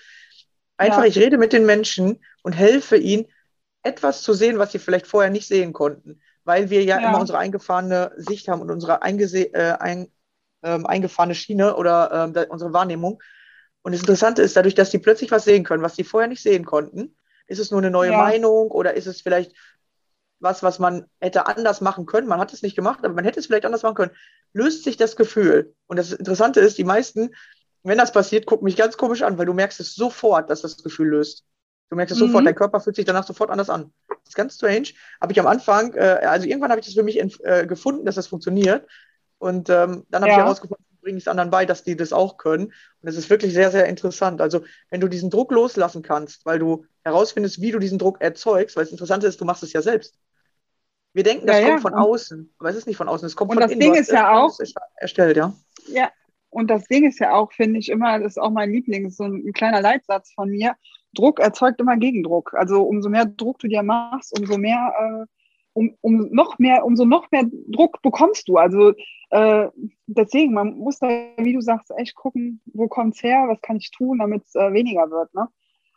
A: Einfach, ja. ich rede mit den Menschen und helfe ihnen, etwas zu sehen, was sie vielleicht vorher nicht sehen konnten, weil wir ja, ja. immer unsere eingefahrene Sicht haben und unsere äh, ein, ähm, eingefahrene Schiene oder ähm, unsere Wahrnehmung. Und das Interessante ist, dadurch, dass sie plötzlich was sehen können, was sie vorher nicht sehen konnten, ist es nur eine neue ja. Meinung oder ist es vielleicht was, was man hätte anders machen können. Man hat es nicht gemacht, aber man hätte es vielleicht anders machen können. Löst sich das Gefühl. Und das Interessante ist, die meisten, wenn das passiert, gucken mich ganz komisch an, weil du merkst es sofort, dass das Gefühl löst. Du merkst es mhm. sofort, dein Körper fühlt sich danach sofort anders an. Das ist ganz strange. Habe ich am Anfang, äh, also irgendwann habe ich das für mich äh, gefunden, dass das funktioniert. Und ähm, dann habe ja. ich herausgefunden, bringe ich es anderen bei, dass die das auch können. Und es ist wirklich sehr, sehr interessant. Also, wenn du diesen Druck loslassen kannst, weil du herausfindest, wie du diesen Druck erzeugst, weil das Interessante ist, du machst es ja selbst. Wir denken, das ja, kommt ja. von außen, aber es ist nicht von außen, es kommt
B: und
A: von
B: das innen. Ding ist ja auch
A: erstellt, ja.
B: Ja, und das Ding ist ja auch, finde ich immer, das ist auch mein Liebling, so ein, ein, kleiner Leitsatz von mir. Druck erzeugt immer Gegendruck. Also umso mehr Druck du dir machst, umso mehr, äh, um, um noch mehr, umso noch mehr Druck bekommst du. Also äh, deswegen, man muss da, wie du sagst, echt gucken, wo kommt es her, was kann ich tun, damit es äh, weniger wird. Ne?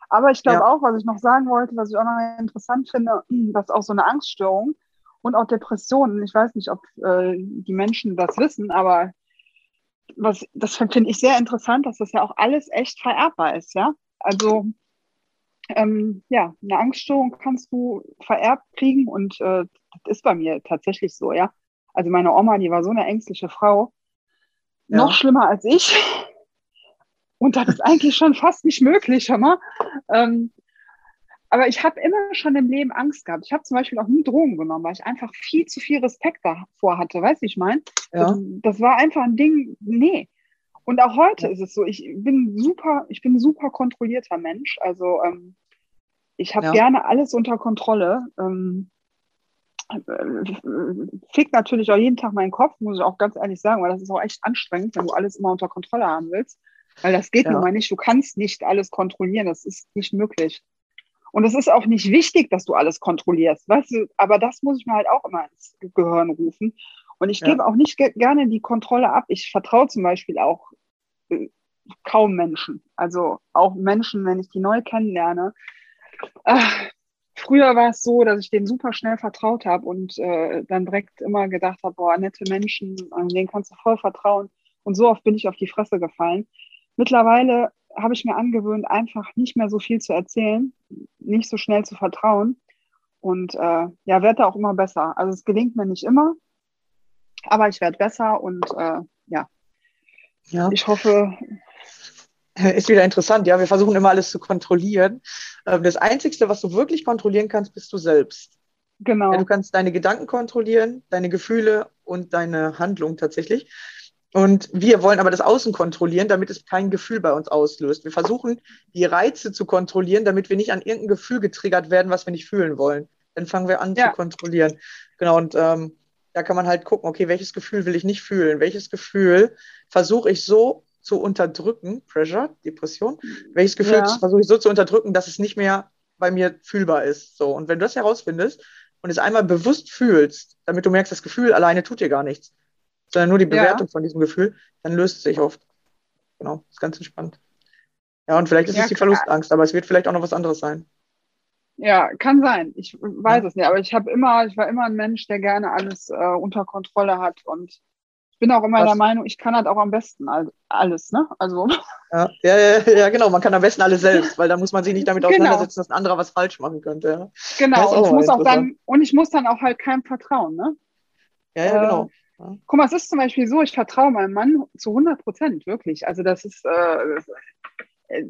B: Aber ich glaube ja. auch, was ich noch sagen wollte, was ich auch noch interessant finde, (clears throat) dass auch so eine Angststörung und auch Depressionen. Ich weiß nicht, ob äh, die Menschen das wissen, aber was, das finde ich sehr interessant, dass das ja auch alles echt vererbbar ist, ja. Also ähm, ja, eine Angststörung kannst du vererbt kriegen und äh, das ist bei mir tatsächlich so, ja. Also meine Oma, die war so eine ängstliche Frau, ja. noch schlimmer als ich. (laughs) Und das ist eigentlich schon fast nicht möglich, hör mal. Ähm, aber ich habe immer schon im Leben Angst gehabt. Ich habe zum Beispiel auch nie Drogen genommen, weil ich einfach viel zu viel Respekt davor hatte. Weißt du, ich meine? Ja. Das, das, war einfach ein Ding, nee. Und auch heute ja. ist es so, ich bin super, ich bin ein super kontrollierter Mensch. Also ähm, ich habe ja. gerne alles unter Kontrolle. Ähm, fickt natürlich auch jeden Tag meinen Kopf, muss ich auch ganz ehrlich sagen, weil das ist auch echt anstrengend, wenn du alles immer unter Kontrolle haben willst. Weil das geht ja. nun mal nicht. Du kannst nicht alles kontrollieren. Das ist nicht möglich. Und es ist auch nicht wichtig, dass du alles kontrollierst, weißt du, aber das muss ich mir halt auch immer ins Gehirn rufen. Und ich ja. gebe auch nicht ge gerne die Kontrolle ab. Ich vertraue zum Beispiel auch äh, kaum Menschen. Also auch Menschen, wenn ich die neu kennenlerne. Ach, früher war es so, dass ich denen super schnell vertraut habe und äh, dann direkt immer gedacht habe, boah, nette Menschen, denen kannst du voll vertrauen. Und so oft bin ich auf die Fresse gefallen. Mittlerweile habe ich mir angewöhnt, einfach nicht mehr so viel zu erzählen, nicht so schnell zu vertrauen und äh, ja, werde auch immer besser. Also es gelingt mir nicht immer, Aber ich werde besser und äh, ja. ja, ich hoffe.
A: Ist wieder interessant, ja. Wir versuchen immer alles zu kontrollieren. Ähm, das Einzige, was du wirklich kontrollieren kannst, bist du selbst. Genau. Ja, du kannst deine Gedanken kontrollieren, deine Gefühle und deine Handlung tatsächlich. Und wir wollen aber das Außen kontrollieren, damit es kein Gefühl bei uns auslöst. Wir versuchen, die Reize zu kontrollieren, damit wir nicht an irgendein Gefühl getriggert werden, was wir nicht fühlen wollen. Dann fangen wir an ja. zu kontrollieren. Genau, und ähm, da kann man halt gucken, okay, welches Gefühl will ich nicht fühlen? Welches Gefühl versuche ich so zu unterdrücken, Pressure, Depression, welches Gefühl ja. versuche ich so zu unterdrücken, dass es nicht mehr bei mir fühlbar ist. So, und wenn du das herausfindest und es einmal bewusst fühlst, damit du merkst, das Gefühl alleine tut dir gar nichts, sondern nur die Bewertung ja. von diesem Gefühl, dann löst es sich oft. Genau, ist ganz entspannt. Ja, und vielleicht ist ja, es die Verlustangst, aber es wird vielleicht auch noch was anderes sein.
B: Ja, kann sein. Ich weiß es nicht, aber ich habe immer, ich war immer ein Mensch, der gerne alles äh, unter Kontrolle hat und ich bin auch immer was? der Meinung, ich kann halt auch am besten alles, ne? Also. (laughs)
A: Ja, ja, ja, genau, man kann am besten alles selbst, weil da muss man sich nicht damit (laughs) genau. auseinandersetzen, dass ein anderer was falsch machen könnte. Ja.
B: Genau, und ich muss auch dann, und ich muss dann auch halt keinem vertrauen, ne?
A: Ja, ja, genau.
B: Ja. Guck mal, es ist zum Beispiel so, ich vertraue meinem Mann zu 100 Prozent, wirklich. Also das ist, äh, äh,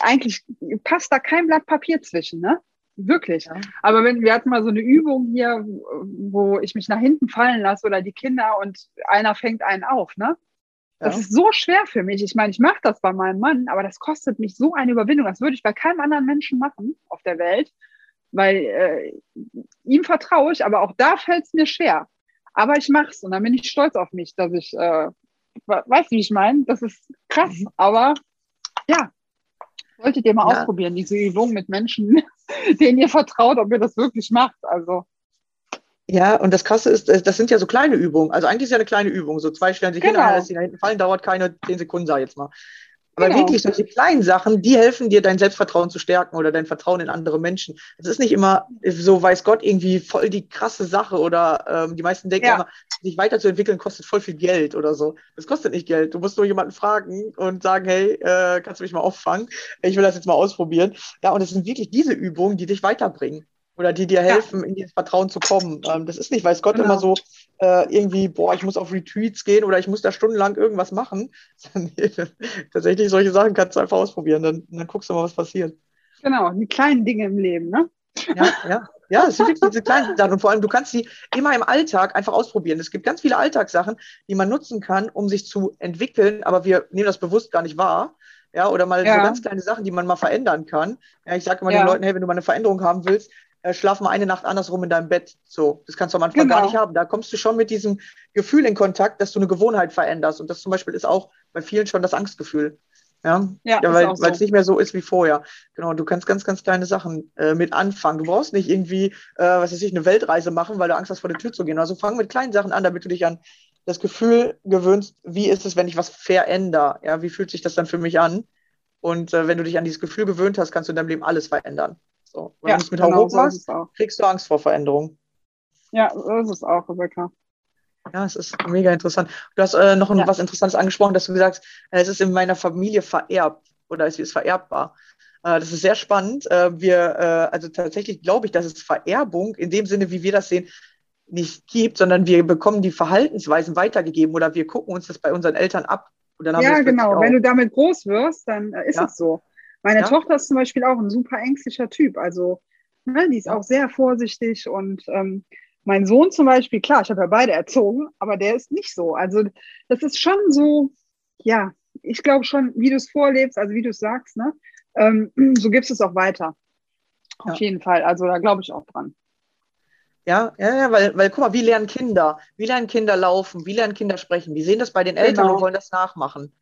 B: eigentlich passt da kein Blatt Papier zwischen, ne? Wirklich. Ja. Aber wenn wir hatten mal so eine Übung hier, wo ich mich nach hinten fallen lasse oder die Kinder und einer fängt einen auf, ne? Das ist so schwer für mich. Ich meine, ich mache das bei meinem Mann, aber das kostet mich so eine Überwindung. Das würde ich bei keinem anderen Menschen machen auf der Welt, weil äh, ihm vertraue ich, aber auch da fällt es mir schwer. Aber ich mache es und dann bin ich stolz auf mich, dass ich, äh, weißt du, wie ich meine? Das ist krass, mhm. aber ja, wolltet ihr mal ja. ausprobieren, diese Übung mit Menschen, (laughs) denen ihr vertraut, ob ihr das wirklich macht. Also.
A: Ja, und das Krasse ist, das sind ja so kleine Übungen. Also eigentlich ist ja eine kleine Übung. So zwei stellen sich genau. hin, einer da hinten fallen, dauert keine zehn Sekunden, sag ich jetzt mal. Aber genau. wirklich solche kleinen Sachen, die helfen dir, dein Selbstvertrauen zu stärken oder dein Vertrauen in andere Menschen. Es ist nicht immer so, weiß Gott, irgendwie voll die krasse Sache oder ähm, die meisten denken ja. immer, sich weiterzuentwickeln kostet voll viel Geld oder so. Das kostet nicht Geld. Du musst nur jemanden fragen und sagen, hey, äh, kannst du mich mal auffangen? Ich will das jetzt mal ausprobieren. Ja, und es sind wirklich diese Übungen, die dich weiterbringen oder die dir helfen, ja. in dieses Vertrauen zu kommen. Ähm, das ist nicht, weiß Gott, genau. immer so äh, irgendwie, boah, ich muss auf Retreats gehen oder ich muss da stundenlang irgendwas machen. (laughs) tatsächlich, solche Sachen kannst du einfach ausprobieren, dann, dann guckst du mal, was passiert.
B: Genau, die kleinen Dinge im Leben, ne?
A: Ja, ja. Ja, es sind wirklich diese kleinen Sachen. Und vor allem, du kannst sie immer im Alltag einfach ausprobieren. Es gibt ganz viele Alltagssachen, die man nutzen kann, um sich zu entwickeln, aber wir nehmen das bewusst gar nicht wahr. Ja, oder mal ja. so ganz kleine Sachen, die man mal verändern kann. Ja, ich sage immer ja. den Leuten, hey, wenn du mal eine Veränderung haben willst, äh, schlaf mal eine Nacht andersrum in deinem Bett. So, das kannst du am Anfang genau. gar nicht haben. Da kommst du schon mit diesem Gefühl in Kontakt, dass du eine Gewohnheit veränderst. Und das zum Beispiel ist auch bei vielen schon das Angstgefühl. Ja, ja, ja weil es so. nicht mehr so ist wie vorher. Genau, du kannst ganz, ganz kleine Sachen äh, mit anfangen. Du brauchst nicht irgendwie, äh, was weiß ich, eine Weltreise machen, weil du Angst hast, vor der Tür zu gehen. Also fang mit kleinen Sachen an, damit du dich an das Gefühl gewöhnst, wie ist es, wenn ich was verändere? Ja, wie fühlt sich das dann für mich an? Und äh, wenn du dich an dieses Gefühl gewöhnt hast, kannst du in deinem Leben alles verändern. So. Wenn ja, du es mit genau Hauruck machst, kriegst du Angst vor Veränderung.
B: Ja, so ist es auch, Rebecca.
A: Ja, es ist mega interessant. Du hast äh, noch ja. was Interessantes angesprochen, dass du gesagt hast, äh, es ist in meiner Familie vererbt oder es ist vererbbar. Äh, das ist sehr spannend. Äh, wir, äh, also tatsächlich glaube ich, dass es Vererbung in dem Sinne, wie wir das sehen, nicht gibt, sondern wir bekommen die Verhaltensweisen weitergegeben oder wir gucken uns das bei unseren Eltern ab.
B: ja, genau. Wenn du damit groß wirst, dann ist ja. es so. Meine ja. Tochter ist zum Beispiel auch ein super ängstlicher Typ. Also, ne, die ist auch sehr vorsichtig und ähm, mein Sohn zum Beispiel, klar, ich habe ja beide erzogen, aber der ist nicht so. Also, das ist schon so, ja, ich glaube schon, wie du es vorlebst, also wie du es sagst, ne, ähm, (clears throat) so gibst es auch weiter. Auf ja. jeden Fall. Also, da glaube ich auch dran.
A: Ja, ja, ja, weil, weil guck mal, wie lernen Kinder? Wie lernen Kinder laufen? Wie lernen Kinder sprechen? Die sehen das bei den Eltern genau. und wollen das nachmachen.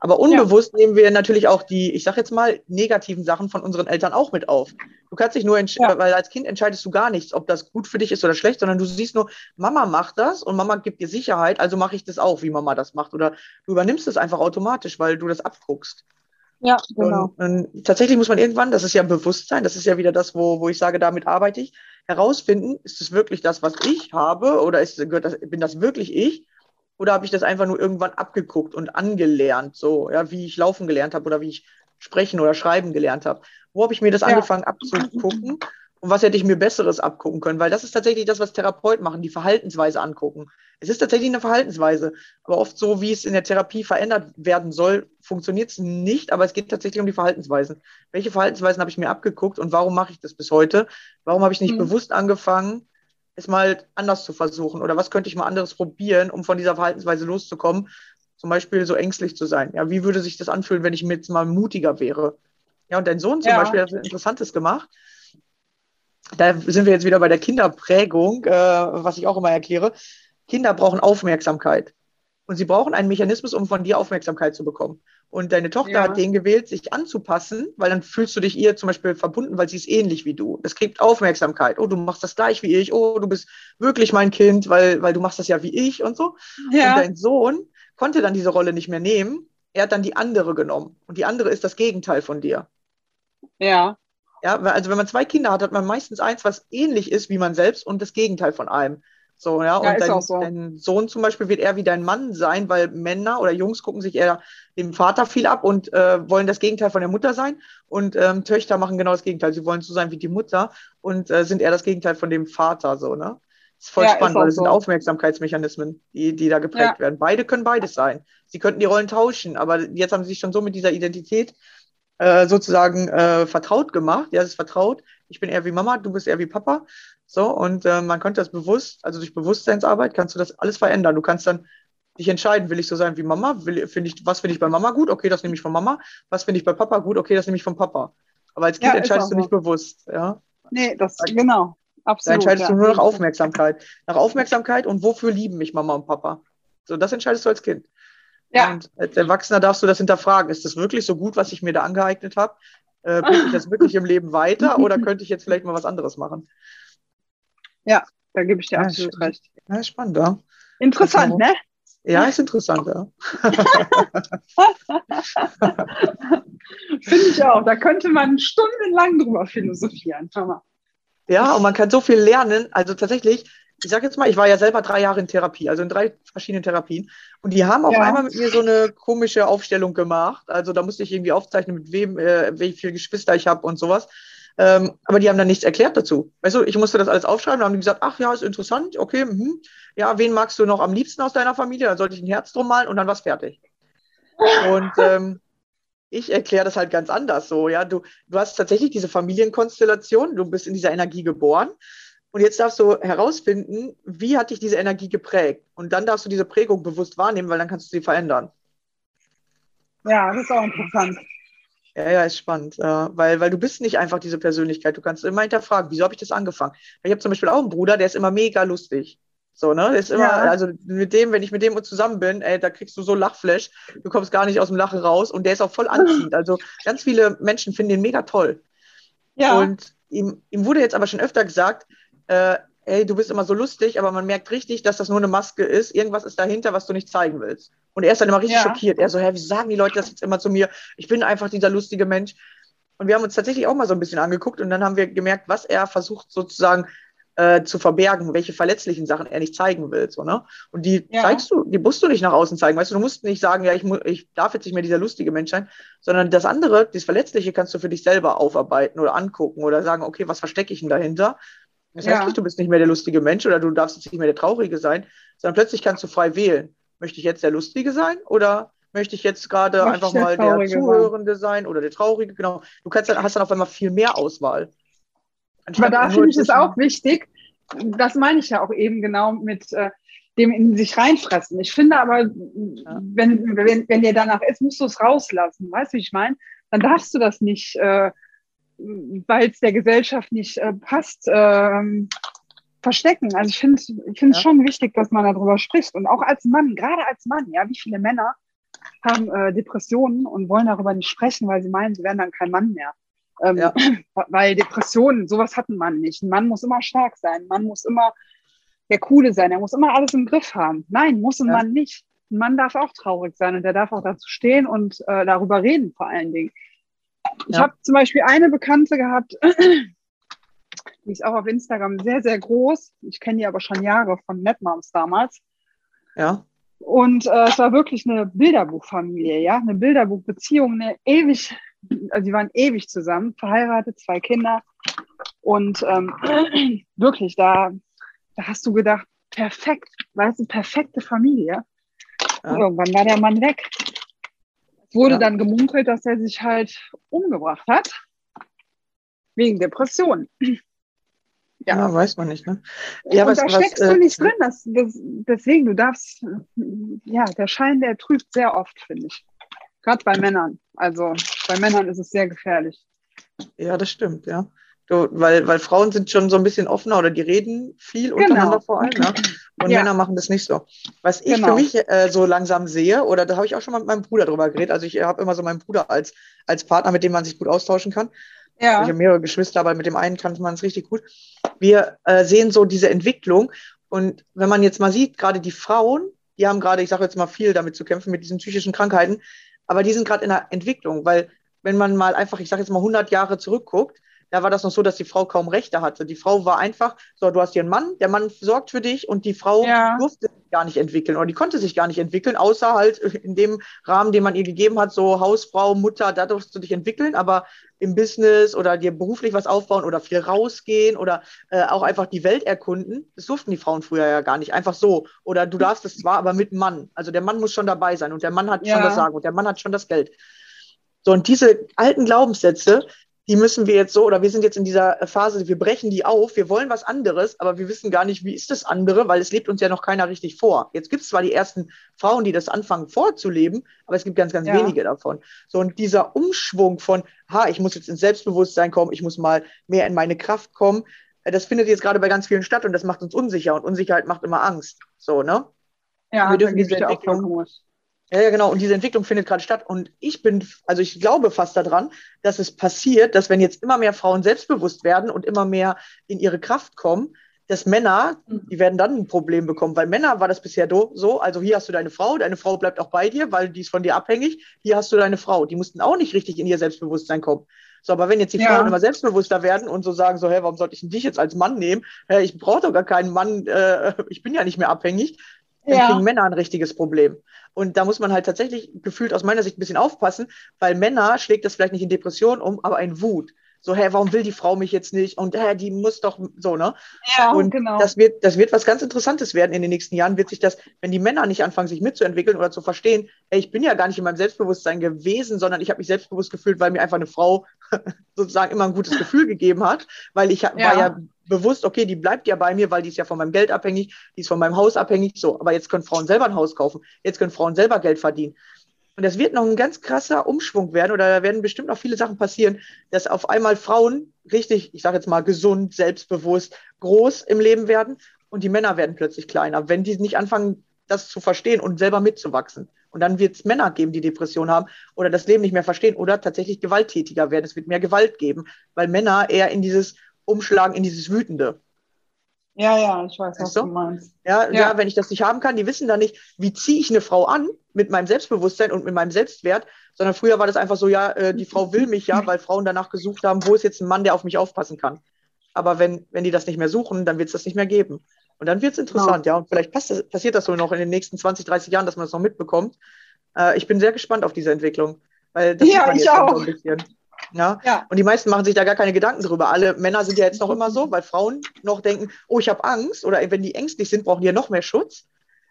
A: Aber unbewusst ja. nehmen wir natürlich auch die, ich sage jetzt mal, negativen Sachen von unseren Eltern auch mit auf. Du kannst dich nur entscheiden, ja. weil als Kind entscheidest du gar nichts, ob das gut für dich ist oder schlecht, sondern du siehst nur, Mama macht das und Mama gibt dir Sicherheit, also mache ich das auch, wie Mama das macht. Oder du übernimmst es einfach automatisch, weil du das abguckst.
B: Ja, genau.
A: Und, und tatsächlich muss man irgendwann, das ist ja ein Bewusstsein, das ist ja wieder das, wo, wo ich sage, damit arbeite ich, herausfinden, ist es wirklich das, was ich habe oder ist, gehört das, bin das wirklich ich? Oder habe ich das einfach nur irgendwann abgeguckt und angelernt, so, ja, wie ich laufen gelernt habe oder wie ich sprechen oder schreiben gelernt habe? Wo habe ich mir das ja. angefangen abzugucken? Und was hätte ich mir Besseres abgucken können? Weil das ist tatsächlich das, was Therapeuten machen, die Verhaltensweise angucken. Es ist tatsächlich eine Verhaltensweise. Aber oft so, wie es in der Therapie verändert werden soll, funktioniert es nicht. Aber es geht tatsächlich um die Verhaltensweisen. Welche Verhaltensweisen habe ich mir abgeguckt und warum mache ich das bis heute? Warum habe ich nicht mhm. bewusst angefangen, es mal anders zu versuchen? Oder was könnte ich mal anderes probieren, um von dieser Verhaltensweise loszukommen? Zum Beispiel so ängstlich zu sein. Ja, wie würde sich das anfühlen, wenn ich mir jetzt mal mutiger wäre? Ja, und dein Sohn zum ja. Beispiel hat was Interessantes gemacht da sind wir jetzt wieder bei der Kinderprägung, äh, was ich auch immer erkläre. Kinder brauchen Aufmerksamkeit. Und sie brauchen einen Mechanismus, um von dir Aufmerksamkeit zu bekommen. Und deine Tochter ja. hat den gewählt, sich anzupassen, weil dann fühlst du dich ihr zum Beispiel verbunden, weil sie ist ähnlich wie du. Das kriegt Aufmerksamkeit. Oh, du machst das gleich wie ich. Oh, du bist wirklich mein Kind, weil, weil du machst das ja wie ich und so. Ja. Und dein Sohn konnte dann diese Rolle nicht mehr nehmen. Er hat dann die andere genommen. Und die andere ist das Gegenteil von dir.
B: Ja.
A: Ja, also wenn man zwei Kinder hat, hat man meistens eins, was ähnlich ist wie man selbst und das Gegenteil von einem. So, ja, ja und dein, so. dein, Sohn zum Beispiel wird eher wie dein Mann sein, weil Männer oder Jungs gucken sich eher dem Vater viel ab und äh, wollen das Gegenteil von der Mutter sein. Und ähm, Töchter machen genau das Gegenteil. Sie wollen so sein wie die Mutter und äh, sind eher das Gegenteil von dem Vater, so, ne? Das ist voll ja, spannend, ist weil es so. sind Aufmerksamkeitsmechanismen, die, die da geprägt ja. werden. Beide können beides sein. Sie könnten die Rollen tauschen, aber jetzt haben sie sich schon so mit dieser Identität äh, sozusagen äh, vertraut gemacht. Ja, es ist vertraut. Ich bin eher wie Mama, du bist eher wie Papa. So, und äh, man könnte das bewusst, also durch Bewusstseinsarbeit kannst du das alles verändern. Du kannst dann dich entscheiden, will ich so sein wie Mama? Will, find ich, was finde ich bei Mama gut? Okay, das nehme ich von Mama. Was finde ich bei Papa gut? Okay, das nehme ich von Papa. Aber als Kind ja, entscheidest du nicht bewusst. Ja?
B: Nee, das, genau.
A: Absolut. Da entscheidest ja. du nur nach Aufmerksamkeit. Nach Aufmerksamkeit und wofür lieben mich Mama und Papa? So, das entscheidest du als Kind. Ja. Und als Erwachsener darfst du das hinterfragen. Ist das wirklich so gut, was ich mir da angeeignet habe? Äh, bringe ich das wirklich im Leben weiter (laughs) oder könnte ich jetzt vielleicht mal was anderes machen?
B: Ja, da gebe ich dir ja, absolut spannend. recht.
A: Ja, spannend, ja.
B: Interessant, also, ne?
A: Ja, ist interessant, ja. (laughs)
B: Finde ich auch. Da könnte man stundenlang drüber philosophieren.
A: Ja, und man kann so viel lernen. Also tatsächlich, ich sage jetzt mal, ich war ja selber drei Jahre in Therapie, also in drei verschiedenen Therapien. Und die haben auf ja. einmal mit mir so eine komische Aufstellung gemacht. Also da musste ich irgendwie aufzeichnen, mit wem, äh, wie viele Geschwister ich habe und sowas. Ähm, aber die haben dann nichts erklärt dazu. Weißt du, ich musste das alles aufschreiben, dann haben die gesagt, ach ja, ist interessant, okay, mh. ja, wen magst du noch am liebsten aus deiner Familie? Dann sollte ich ein Herz drum malen und dann war es fertig. Und (laughs) ähm, ich erkläre das halt ganz anders so, ja. Du, du hast tatsächlich diese Familienkonstellation, du bist in dieser Energie geboren und jetzt darfst du herausfinden, wie hat dich diese Energie geprägt. Und dann darfst du diese Prägung bewusst wahrnehmen, weil dann kannst du sie verändern.
B: Ja, das ist auch interessant.
A: Ja, ja, ist spannend, äh, weil, weil du bist nicht einfach diese Persönlichkeit. Du kannst immer hinterfragen, wieso habe ich das angefangen? Ich habe zum Beispiel auch einen Bruder, der ist immer mega lustig. So, ne? Der ist immer, ja. also mit dem, wenn ich mit dem zusammen bin, ey, da kriegst du so Lachflash, du kommst gar nicht aus dem Lachen raus und der ist auch voll anziehend. Also ganz viele Menschen finden den mega toll. Ja. Und ihm, ihm wurde jetzt aber schon öfter gesagt, äh, ey, du bist immer so lustig, aber man merkt richtig, dass das nur eine Maske ist. Irgendwas ist dahinter, was du nicht zeigen willst. Und er ist dann immer richtig ja. schockiert. Er so, hä, wie sagen die Leute das jetzt immer zu mir? Ich bin einfach dieser lustige Mensch. Und wir haben uns tatsächlich auch mal so ein bisschen angeguckt und dann haben wir gemerkt, was er versucht sozusagen äh, zu verbergen, welche verletzlichen Sachen er nicht zeigen will. So, ne? Und die ja. zeigst du, die musst du nicht nach außen zeigen. Weißt du, du musst nicht sagen, ja, ich, ich darf jetzt nicht mehr dieser lustige Mensch sein, sondern das andere, das Verletzliche kannst du für dich selber aufarbeiten oder angucken oder sagen, okay, was verstecke ich denn dahinter? Das heißt nicht, du bist nicht mehr der lustige Mensch oder du darfst jetzt nicht mehr der Traurige sein, sondern plötzlich kannst du frei wählen. Möchte ich jetzt der Lustige sein oder möchte ich jetzt gerade einfach mal der, der Zuhörende sein. sein oder der Traurige? Genau. Du kannst dann, hast dann auf einmal viel mehr Auswahl.
B: Aber da finde ich es auch wichtig, das meine ich ja auch eben genau mit äh, dem in sich reinfressen. Ich finde aber, ja. wenn, wenn, wenn dir danach ist, musst du es rauslassen. Weißt du, wie ich meine? Dann darfst du das nicht. Äh, weil es der Gesellschaft nicht äh, passt, ähm, verstecken. Also ich finde es ich ja. schon wichtig, dass man darüber spricht. Und auch als Mann, gerade als Mann, ja, wie viele Männer haben äh, Depressionen und wollen darüber nicht sprechen, weil sie meinen, sie werden dann kein Mann mehr. Ähm, ja. (clears throat) Weil Depressionen, sowas hat ein Mann nicht. Ein Mann muss immer stark sein, ein Mann muss immer der Coole sein, er muss immer alles im Griff haben. Nein, muss ein ja. Mann nicht. Ein Mann darf auch traurig sein und der darf auch dazu stehen und äh, darüber reden vor allen Dingen. Ich ja. habe zum Beispiel eine Bekannte gehabt, (clears throat) die ist auch auf Instagram sehr, sehr groß. Ich kenne die aber schon Jahre von NetMoms damals.
A: Ja.
B: Und äh, es war wirklich eine Bilderbuchfamilie, ja, eine Bilderbuchbeziehung, eine ewig, also sie waren ewig zusammen, verheiratet, zwei Kinder. Und ähm, (clears throat) wirklich, da, da hast du gedacht, perfekt, weißt du, perfekte Familie. Ja. irgendwann war der Mann weg. Wurde ja. dann gemunkelt, dass er sich halt umgebracht hat. Wegen Depressionen. (clears throat)
A: Ja, ja weiß man nicht. Ne?
B: Ja, und was, da steckst was, du äh, nicht drin. Das, das, deswegen, du darfst, ja, der Schein, der trügt sehr oft, finde ich. Gerade bei Männern. Also bei Männern ist es sehr gefährlich.
A: Ja, das stimmt, ja. Du, weil, weil Frauen sind schon so ein bisschen offener oder die reden viel genau. untereinander vor allem. Ne? Und ja. Männer machen das nicht so. Was ich genau. für mich äh, so langsam sehe, oder da habe ich auch schon mal mit meinem Bruder drüber geredet. Also ich habe immer so meinen Bruder als, als Partner, mit dem man sich gut austauschen kann. Ja. Ich habe mehrere Geschwister, aber mit dem einen kann man es richtig gut. Wir äh, sehen so diese Entwicklung. Und wenn man jetzt mal sieht, gerade die Frauen, die haben gerade, ich sage jetzt mal viel damit zu kämpfen, mit diesen psychischen Krankheiten, aber die sind gerade in der Entwicklung, weil wenn man mal einfach, ich sage jetzt mal 100 Jahre zurückguckt, da war das noch so, dass die Frau kaum Rechte hatte. Die Frau war einfach, so, du hast hier einen Mann, der Mann sorgt für dich und die Frau ja. durfte sich gar nicht entwickeln oder die konnte sich gar nicht entwickeln, außer halt in dem Rahmen, den man ihr gegeben hat, so Hausfrau, Mutter, da durfst du dich entwickeln, aber im Business oder dir beruflich was aufbauen oder viel rausgehen oder äh, auch einfach die Welt erkunden, das durften die Frauen früher ja gar nicht, einfach so. Oder du darfst es zwar, aber mit Mann. Also der Mann muss schon dabei sein und der Mann hat ja. schon das Sagen und der Mann hat schon das Geld. So, und diese alten Glaubenssätze, die müssen wir jetzt so, oder wir sind jetzt in dieser Phase, wir brechen die auf, wir wollen was anderes, aber wir wissen gar nicht, wie ist das andere, weil es lebt uns ja noch keiner richtig vor. Jetzt gibt es zwar die ersten Frauen, die das anfangen vorzuleben, aber es gibt ganz, ganz ja. wenige davon. So, und dieser Umschwung von, ha, ich muss jetzt ins Selbstbewusstsein kommen, ich muss mal mehr in meine Kraft kommen, äh, das findet jetzt gerade bei ganz vielen statt und das macht uns unsicher und Unsicherheit macht immer Angst. So, ne?
B: Ja, wir dürfen diese Entwicklung,
A: ja, ja, genau. Und diese Entwicklung findet gerade statt. Und ich bin, also ich glaube fast daran, dass es passiert, dass wenn jetzt immer mehr Frauen selbstbewusst werden und immer mehr in ihre Kraft kommen, dass Männer, mhm. die werden dann ein Problem bekommen, weil Männer war das bisher so, also hier hast du deine Frau, deine Frau bleibt auch bei dir, weil die ist von dir abhängig, hier hast du deine Frau, die mussten auch nicht richtig in ihr Selbstbewusstsein kommen. So, aber wenn jetzt die ja. Frauen immer selbstbewusster werden und so sagen, so, hey, warum sollte ich dich jetzt als Mann nehmen? Hey, ich brauche doch gar keinen Mann, äh, (laughs) ich bin ja nicht mehr abhängig, dann ja. kriegen Männer ein richtiges Problem. Und da muss man halt tatsächlich gefühlt aus meiner Sicht ein bisschen aufpassen, weil Männer schlägt das vielleicht nicht in Depression um, aber in Wut. So, hä, warum will die Frau mich jetzt nicht? Und hä, die muss doch so, ne?
B: Ja,
A: und
B: genau.
A: Das wird, das wird was ganz Interessantes werden in den nächsten Jahren, wird sich das, wenn die Männer nicht anfangen, sich mitzuentwickeln oder zu verstehen, ey, ich bin ja gar nicht in meinem Selbstbewusstsein gewesen, sondern ich habe mich selbstbewusst gefühlt, weil mir einfach eine Frau (laughs) sozusagen immer ein gutes Gefühl gegeben hat, weil ich ja. war ja bewusst, okay, die bleibt ja bei mir, weil die ist ja von meinem Geld abhängig, die ist von meinem Haus abhängig. So, aber jetzt können Frauen selber ein Haus kaufen, jetzt können Frauen selber Geld verdienen. Und das wird noch ein ganz krasser Umschwung werden oder da werden bestimmt noch viele Sachen passieren, dass auf einmal Frauen richtig, ich sage jetzt mal, gesund, selbstbewusst, groß im Leben werden und die Männer werden plötzlich kleiner, wenn die nicht anfangen, das zu verstehen und selber mitzuwachsen. Und dann wird es Männer geben, die Depression haben oder das Leben nicht mehr verstehen oder tatsächlich gewalttätiger werden. Es wird mehr Gewalt geben, weil Männer eher in dieses umschlagen in dieses Wütende.
B: Ja, ja, ich weiß, was du meinst.
A: Ja, ja, ja. wenn ich das nicht haben kann, die wissen dann nicht, wie ziehe ich eine Frau an mit meinem Selbstbewusstsein und mit meinem Selbstwert, sondern früher war das einfach so, ja, äh, die Frau will mich ja, weil Frauen danach gesucht haben, wo ist jetzt ein Mann, der auf mich aufpassen kann. Aber wenn, wenn die das nicht mehr suchen, dann wird es das nicht mehr geben. Und dann wird es interessant, genau. ja. Und vielleicht passt, passiert das so noch in den nächsten 20, 30 Jahren, dass man das noch mitbekommt. Äh, ich bin sehr gespannt auf diese Entwicklung. Weil das
B: ja, ich auch. So.
A: Ja? ja? Und die meisten machen sich da gar keine Gedanken drüber. Alle Männer sind ja jetzt noch immer so, weil Frauen noch denken, oh, ich habe Angst. Oder wenn die ängstlich sind, brauchen die ja noch mehr Schutz.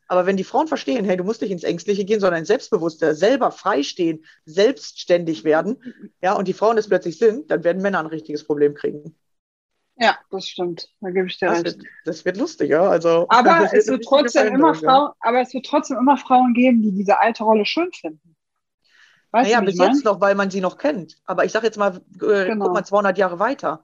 A: Aber wenn die Frauen verstehen, hey, du musst nicht ins Ängstliche gehen, sondern ins Selbstbewusste, selber freistehen, selbstständig werden, ja, und die Frauen das plötzlich sind, dann werden Männer ein richtiges Problem kriegen.
B: Ja, das stimmt. Da gebe ich dir
A: das
B: recht.
A: Wird, das wird lustig, ja. Also,
B: aber, es wird trotzdem immer Frauen, aber es wird trotzdem immer Frauen geben, die diese alte Rolle schön finden.
A: Weißt naja, bis jetzt noch, weil man sie noch kennt. Aber ich sage jetzt mal, äh, genau. guck mal 200 Jahre weiter.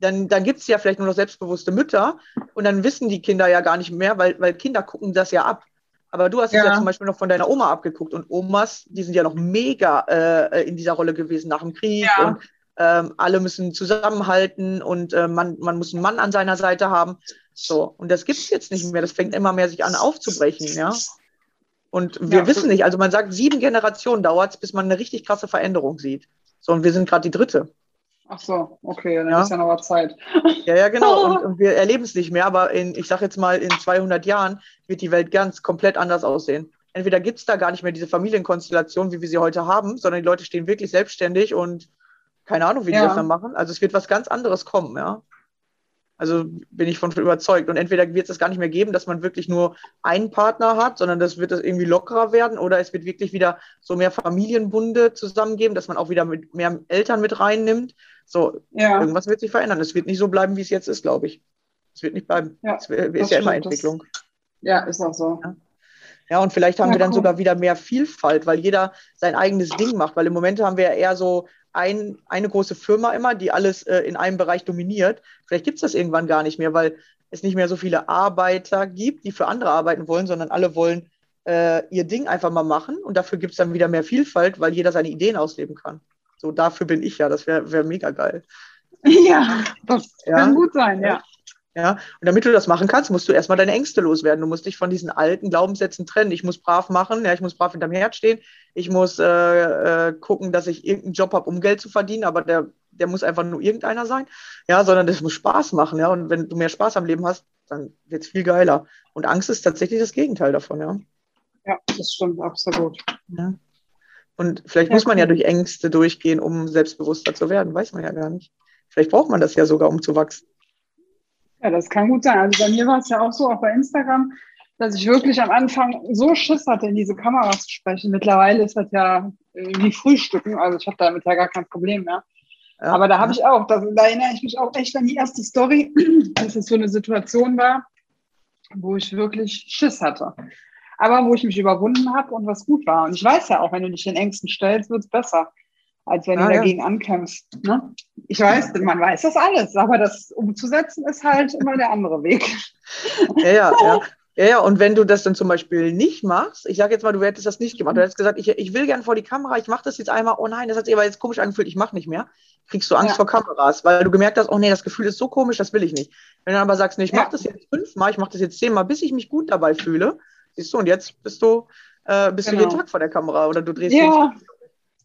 A: Dann, dann gibt es ja vielleicht nur noch selbstbewusste Mütter und dann wissen die Kinder ja gar nicht mehr, weil, weil Kinder gucken das ja ab. Aber du hast ja. es ja zum Beispiel noch von deiner Oma abgeguckt und Omas, die sind ja noch mega äh, in dieser Rolle gewesen nach dem Krieg ja. und ähm, alle müssen zusammenhalten und äh, man, man muss einen Mann an seiner Seite haben. So, und das gibt es jetzt nicht mehr. Das fängt immer mehr sich an aufzubrechen, ja. Und wir ja, wissen nicht, also man sagt, sieben Generationen dauert es, bis man eine richtig krasse Veränderung sieht. So, und wir sind gerade die dritte.
B: Ach so, okay, dann ja. ist ja noch was Zeit.
A: Ja, ja, genau. (laughs) Und, und wir erleben es nicht mehr, aber in, ich sage jetzt mal, in 200 Jahren wird die Welt ganz komplett anders aussehen. Entweder gibt es da gar nicht mehr diese Familienkonstellation, wie wir sie heute haben, sondern die Leute stehen wirklich selbstständig und keine Ahnung, wie die ja. das dann machen. Also es wird was ganz anderes kommen, ja. Also bin ich von überzeugt. Und entweder wird es gar nicht mehr geben, dass man wirklich nur einen Partner hat, sondern das wird das irgendwie lockerer werden oder es wird wirklich wieder so mehr Familienbunde zusammengeben, dass man auch wieder mit mehr Eltern mit reinnimmt. So, ja. irgendwas wird sich verändern. Es wird nicht so bleiben, wie es jetzt ist, glaube ich. Es wird nicht bleiben. Ja, es ist ja immer Entwicklung.
B: Das, ja, ist auch so.
A: Ja. Ja, und vielleicht haben ja, wir dann cool. sogar wieder mehr Vielfalt, weil jeder sein eigenes Ding macht. Weil im Moment haben wir ja eher so ein, eine große Firma immer, die alles äh, in einem Bereich dominiert. Vielleicht gibt es das irgendwann gar nicht mehr, weil es nicht mehr so viele Arbeiter gibt, die für andere arbeiten wollen, sondern alle wollen äh, ihr Ding einfach mal machen. Und dafür gibt es dann wieder mehr Vielfalt, weil jeder seine Ideen ausleben kann. So, dafür bin ich ja. Das wäre wär mega geil. (laughs)
B: Ja, das ja. kann gut sein, ja.
A: Ja, und damit du das machen kannst, musst du erstmal deine Ängste loswerden. Du musst dich von diesen alten Glaubenssätzen trennen. Ich muss brav machen, ja, ich muss brav hinterm Herd stehen. Ich muss äh, äh, gucken, dass ich irgendeinen Job habe, um Geld zu verdienen, aber der, der muss einfach nur irgendeiner sein. Ja, sondern das muss Spaß machen, ja. Und wenn du mehr Spaß am Leben hast, dann wird es viel geiler. Und Angst ist tatsächlich das Gegenteil davon, ja.
B: Ja, das stimmt, absolut.
A: Ja. Und vielleicht ja, muss man cool. ja durch Ängste durchgehen, um selbstbewusster zu werden. Weiß man ja gar nicht. Vielleicht braucht man das ja sogar, um zu wachsen.
B: Ja, das kann gut sein. Also bei mir war es ja auch so, auch bei Instagram, dass ich wirklich am Anfang so Schiss hatte, in diese Kamera zu sprechen. Mittlerweile ist das ja wie Frühstücken, also ich habe damit ja gar kein Problem mehr. Ja, Aber da habe ich auch, da, da, erinnere ich mich auch echt an die erste Story, (clears throat) dass es so eine Situation war, wo ich wirklich Schiss hatte. Aber wo ich mich überwunden habe und was gut war. Und ich weiß ja auch, wenn du dich den Ängsten stellst, wird es besser als wenn ah, du dagegen ja. ankämpfst. Ne? Ich weiß, man weiß das alles, aber das umzusetzen ist halt immer der andere Weg. (laughs)
A: Ja, ja, ja. Ja, ja, und wenn du das dann zum Beispiel nicht machst, ich sage jetzt mal, du hättest das nicht gemacht, du hättest gesagt, ich, ich will gerne vor die Kamera, ich mache das jetzt einmal, oh nein, das hat sich aber jetzt komisch angefühlt, ich mache nicht mehr, kriegst du Angst ja. vor Kameras, weil du gemerkt hast, oh nee, das Gefühl ist so komisch, das will ich nicht. Wenn du aber sagst, nee, ich ja. mache das jetzt fünfmal, ich mache das jetzt zehnmal, bis ich mich gut dabei fühle, siehst du, und jetzt bist du, äh, bist genau. du jeden genau. Tag vor der Kamera oder du drehst ja.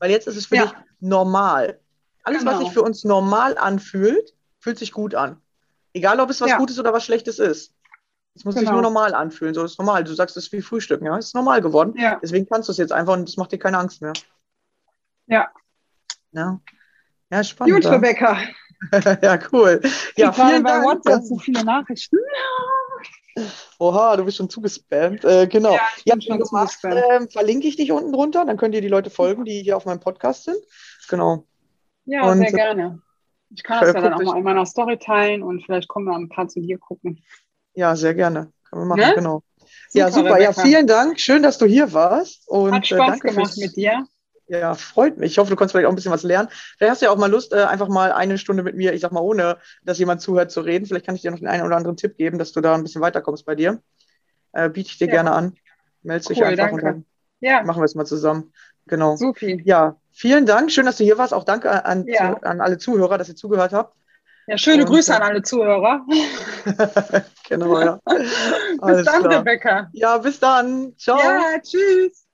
A: Weil jetzt ist es für dich normal. Alles, genau. was sich für uns normal anfühlt, fühlt sich gut an. Egal, ob es was ja. Gutes oder was Schlechtes ist. Es muss genau. sich nur normal anfühlen. So ist normal. Du sagst, es ist wie Frühstücken, ja. Es ist normal geworden. Ja. Deswegen kannst du es jetzt einfach und es macht dir keine Angst mehr.
B: Ja.
A: Ja, ja spannend.
B: Gut, Rebecca. (laughs)
A: ja, cool. Ja,
B: ich vielen bei Dank. WhatsApp so viele Nachrichten.
A: Oha, du bist schon zugespammt. Äh, genau. Ja, ja schon du machst, äh, verlinke ich dich unten drunter, dann könnt ihr die Leute folgen, die hier auf meinem Podcast sind. Genau.
B: Ja, und, sehr gerne. Ich kann das ja dann auch mal in meiner Story teilen und vielleicht kommen wir ein paar zu dir gucken.
A: Ja, sehr gerne. Können wir machen, ne? genau. Super, ja, super. Rebecca. Ja, vielen Dank. Schön, dass du hier warst. Und,
B: Hat äh, Spaß äh, gemacht mit dir.
A: Ja, freut mich. Ich hoffe, du konntest vielleicht auch ein bisschen was lernen. Vielleicht hast du ja auch mal Lust, äh, einfach mal eine Stunde mit mir, ich sag mal, ohne dass jemand zuhört, zu reden. Vielleicht kann ich dir noch den einen oder anderen Tipp geben, dass du da ein bisschen weiterkommst bei dir. Äh, biete ich dir ja. gerne an. Dich cool, einfach danke. und dann ja. machen wir es mal zusammen. Genau.
B: So viel.
A: Ja, vielen Dank. Schön, dass du hier warst. Auch danke an, ja. zu, an alle Zuhörer, dass ihr zugehört habt.
B: Ja, schöne und, Grüße an alle Zuhörer. (laughs)
A: genau, ja. (laughs)
B: bis dann, klar. Rebecca.
A: Ja, bis dann. Ciao.
B: Ja, tschüss.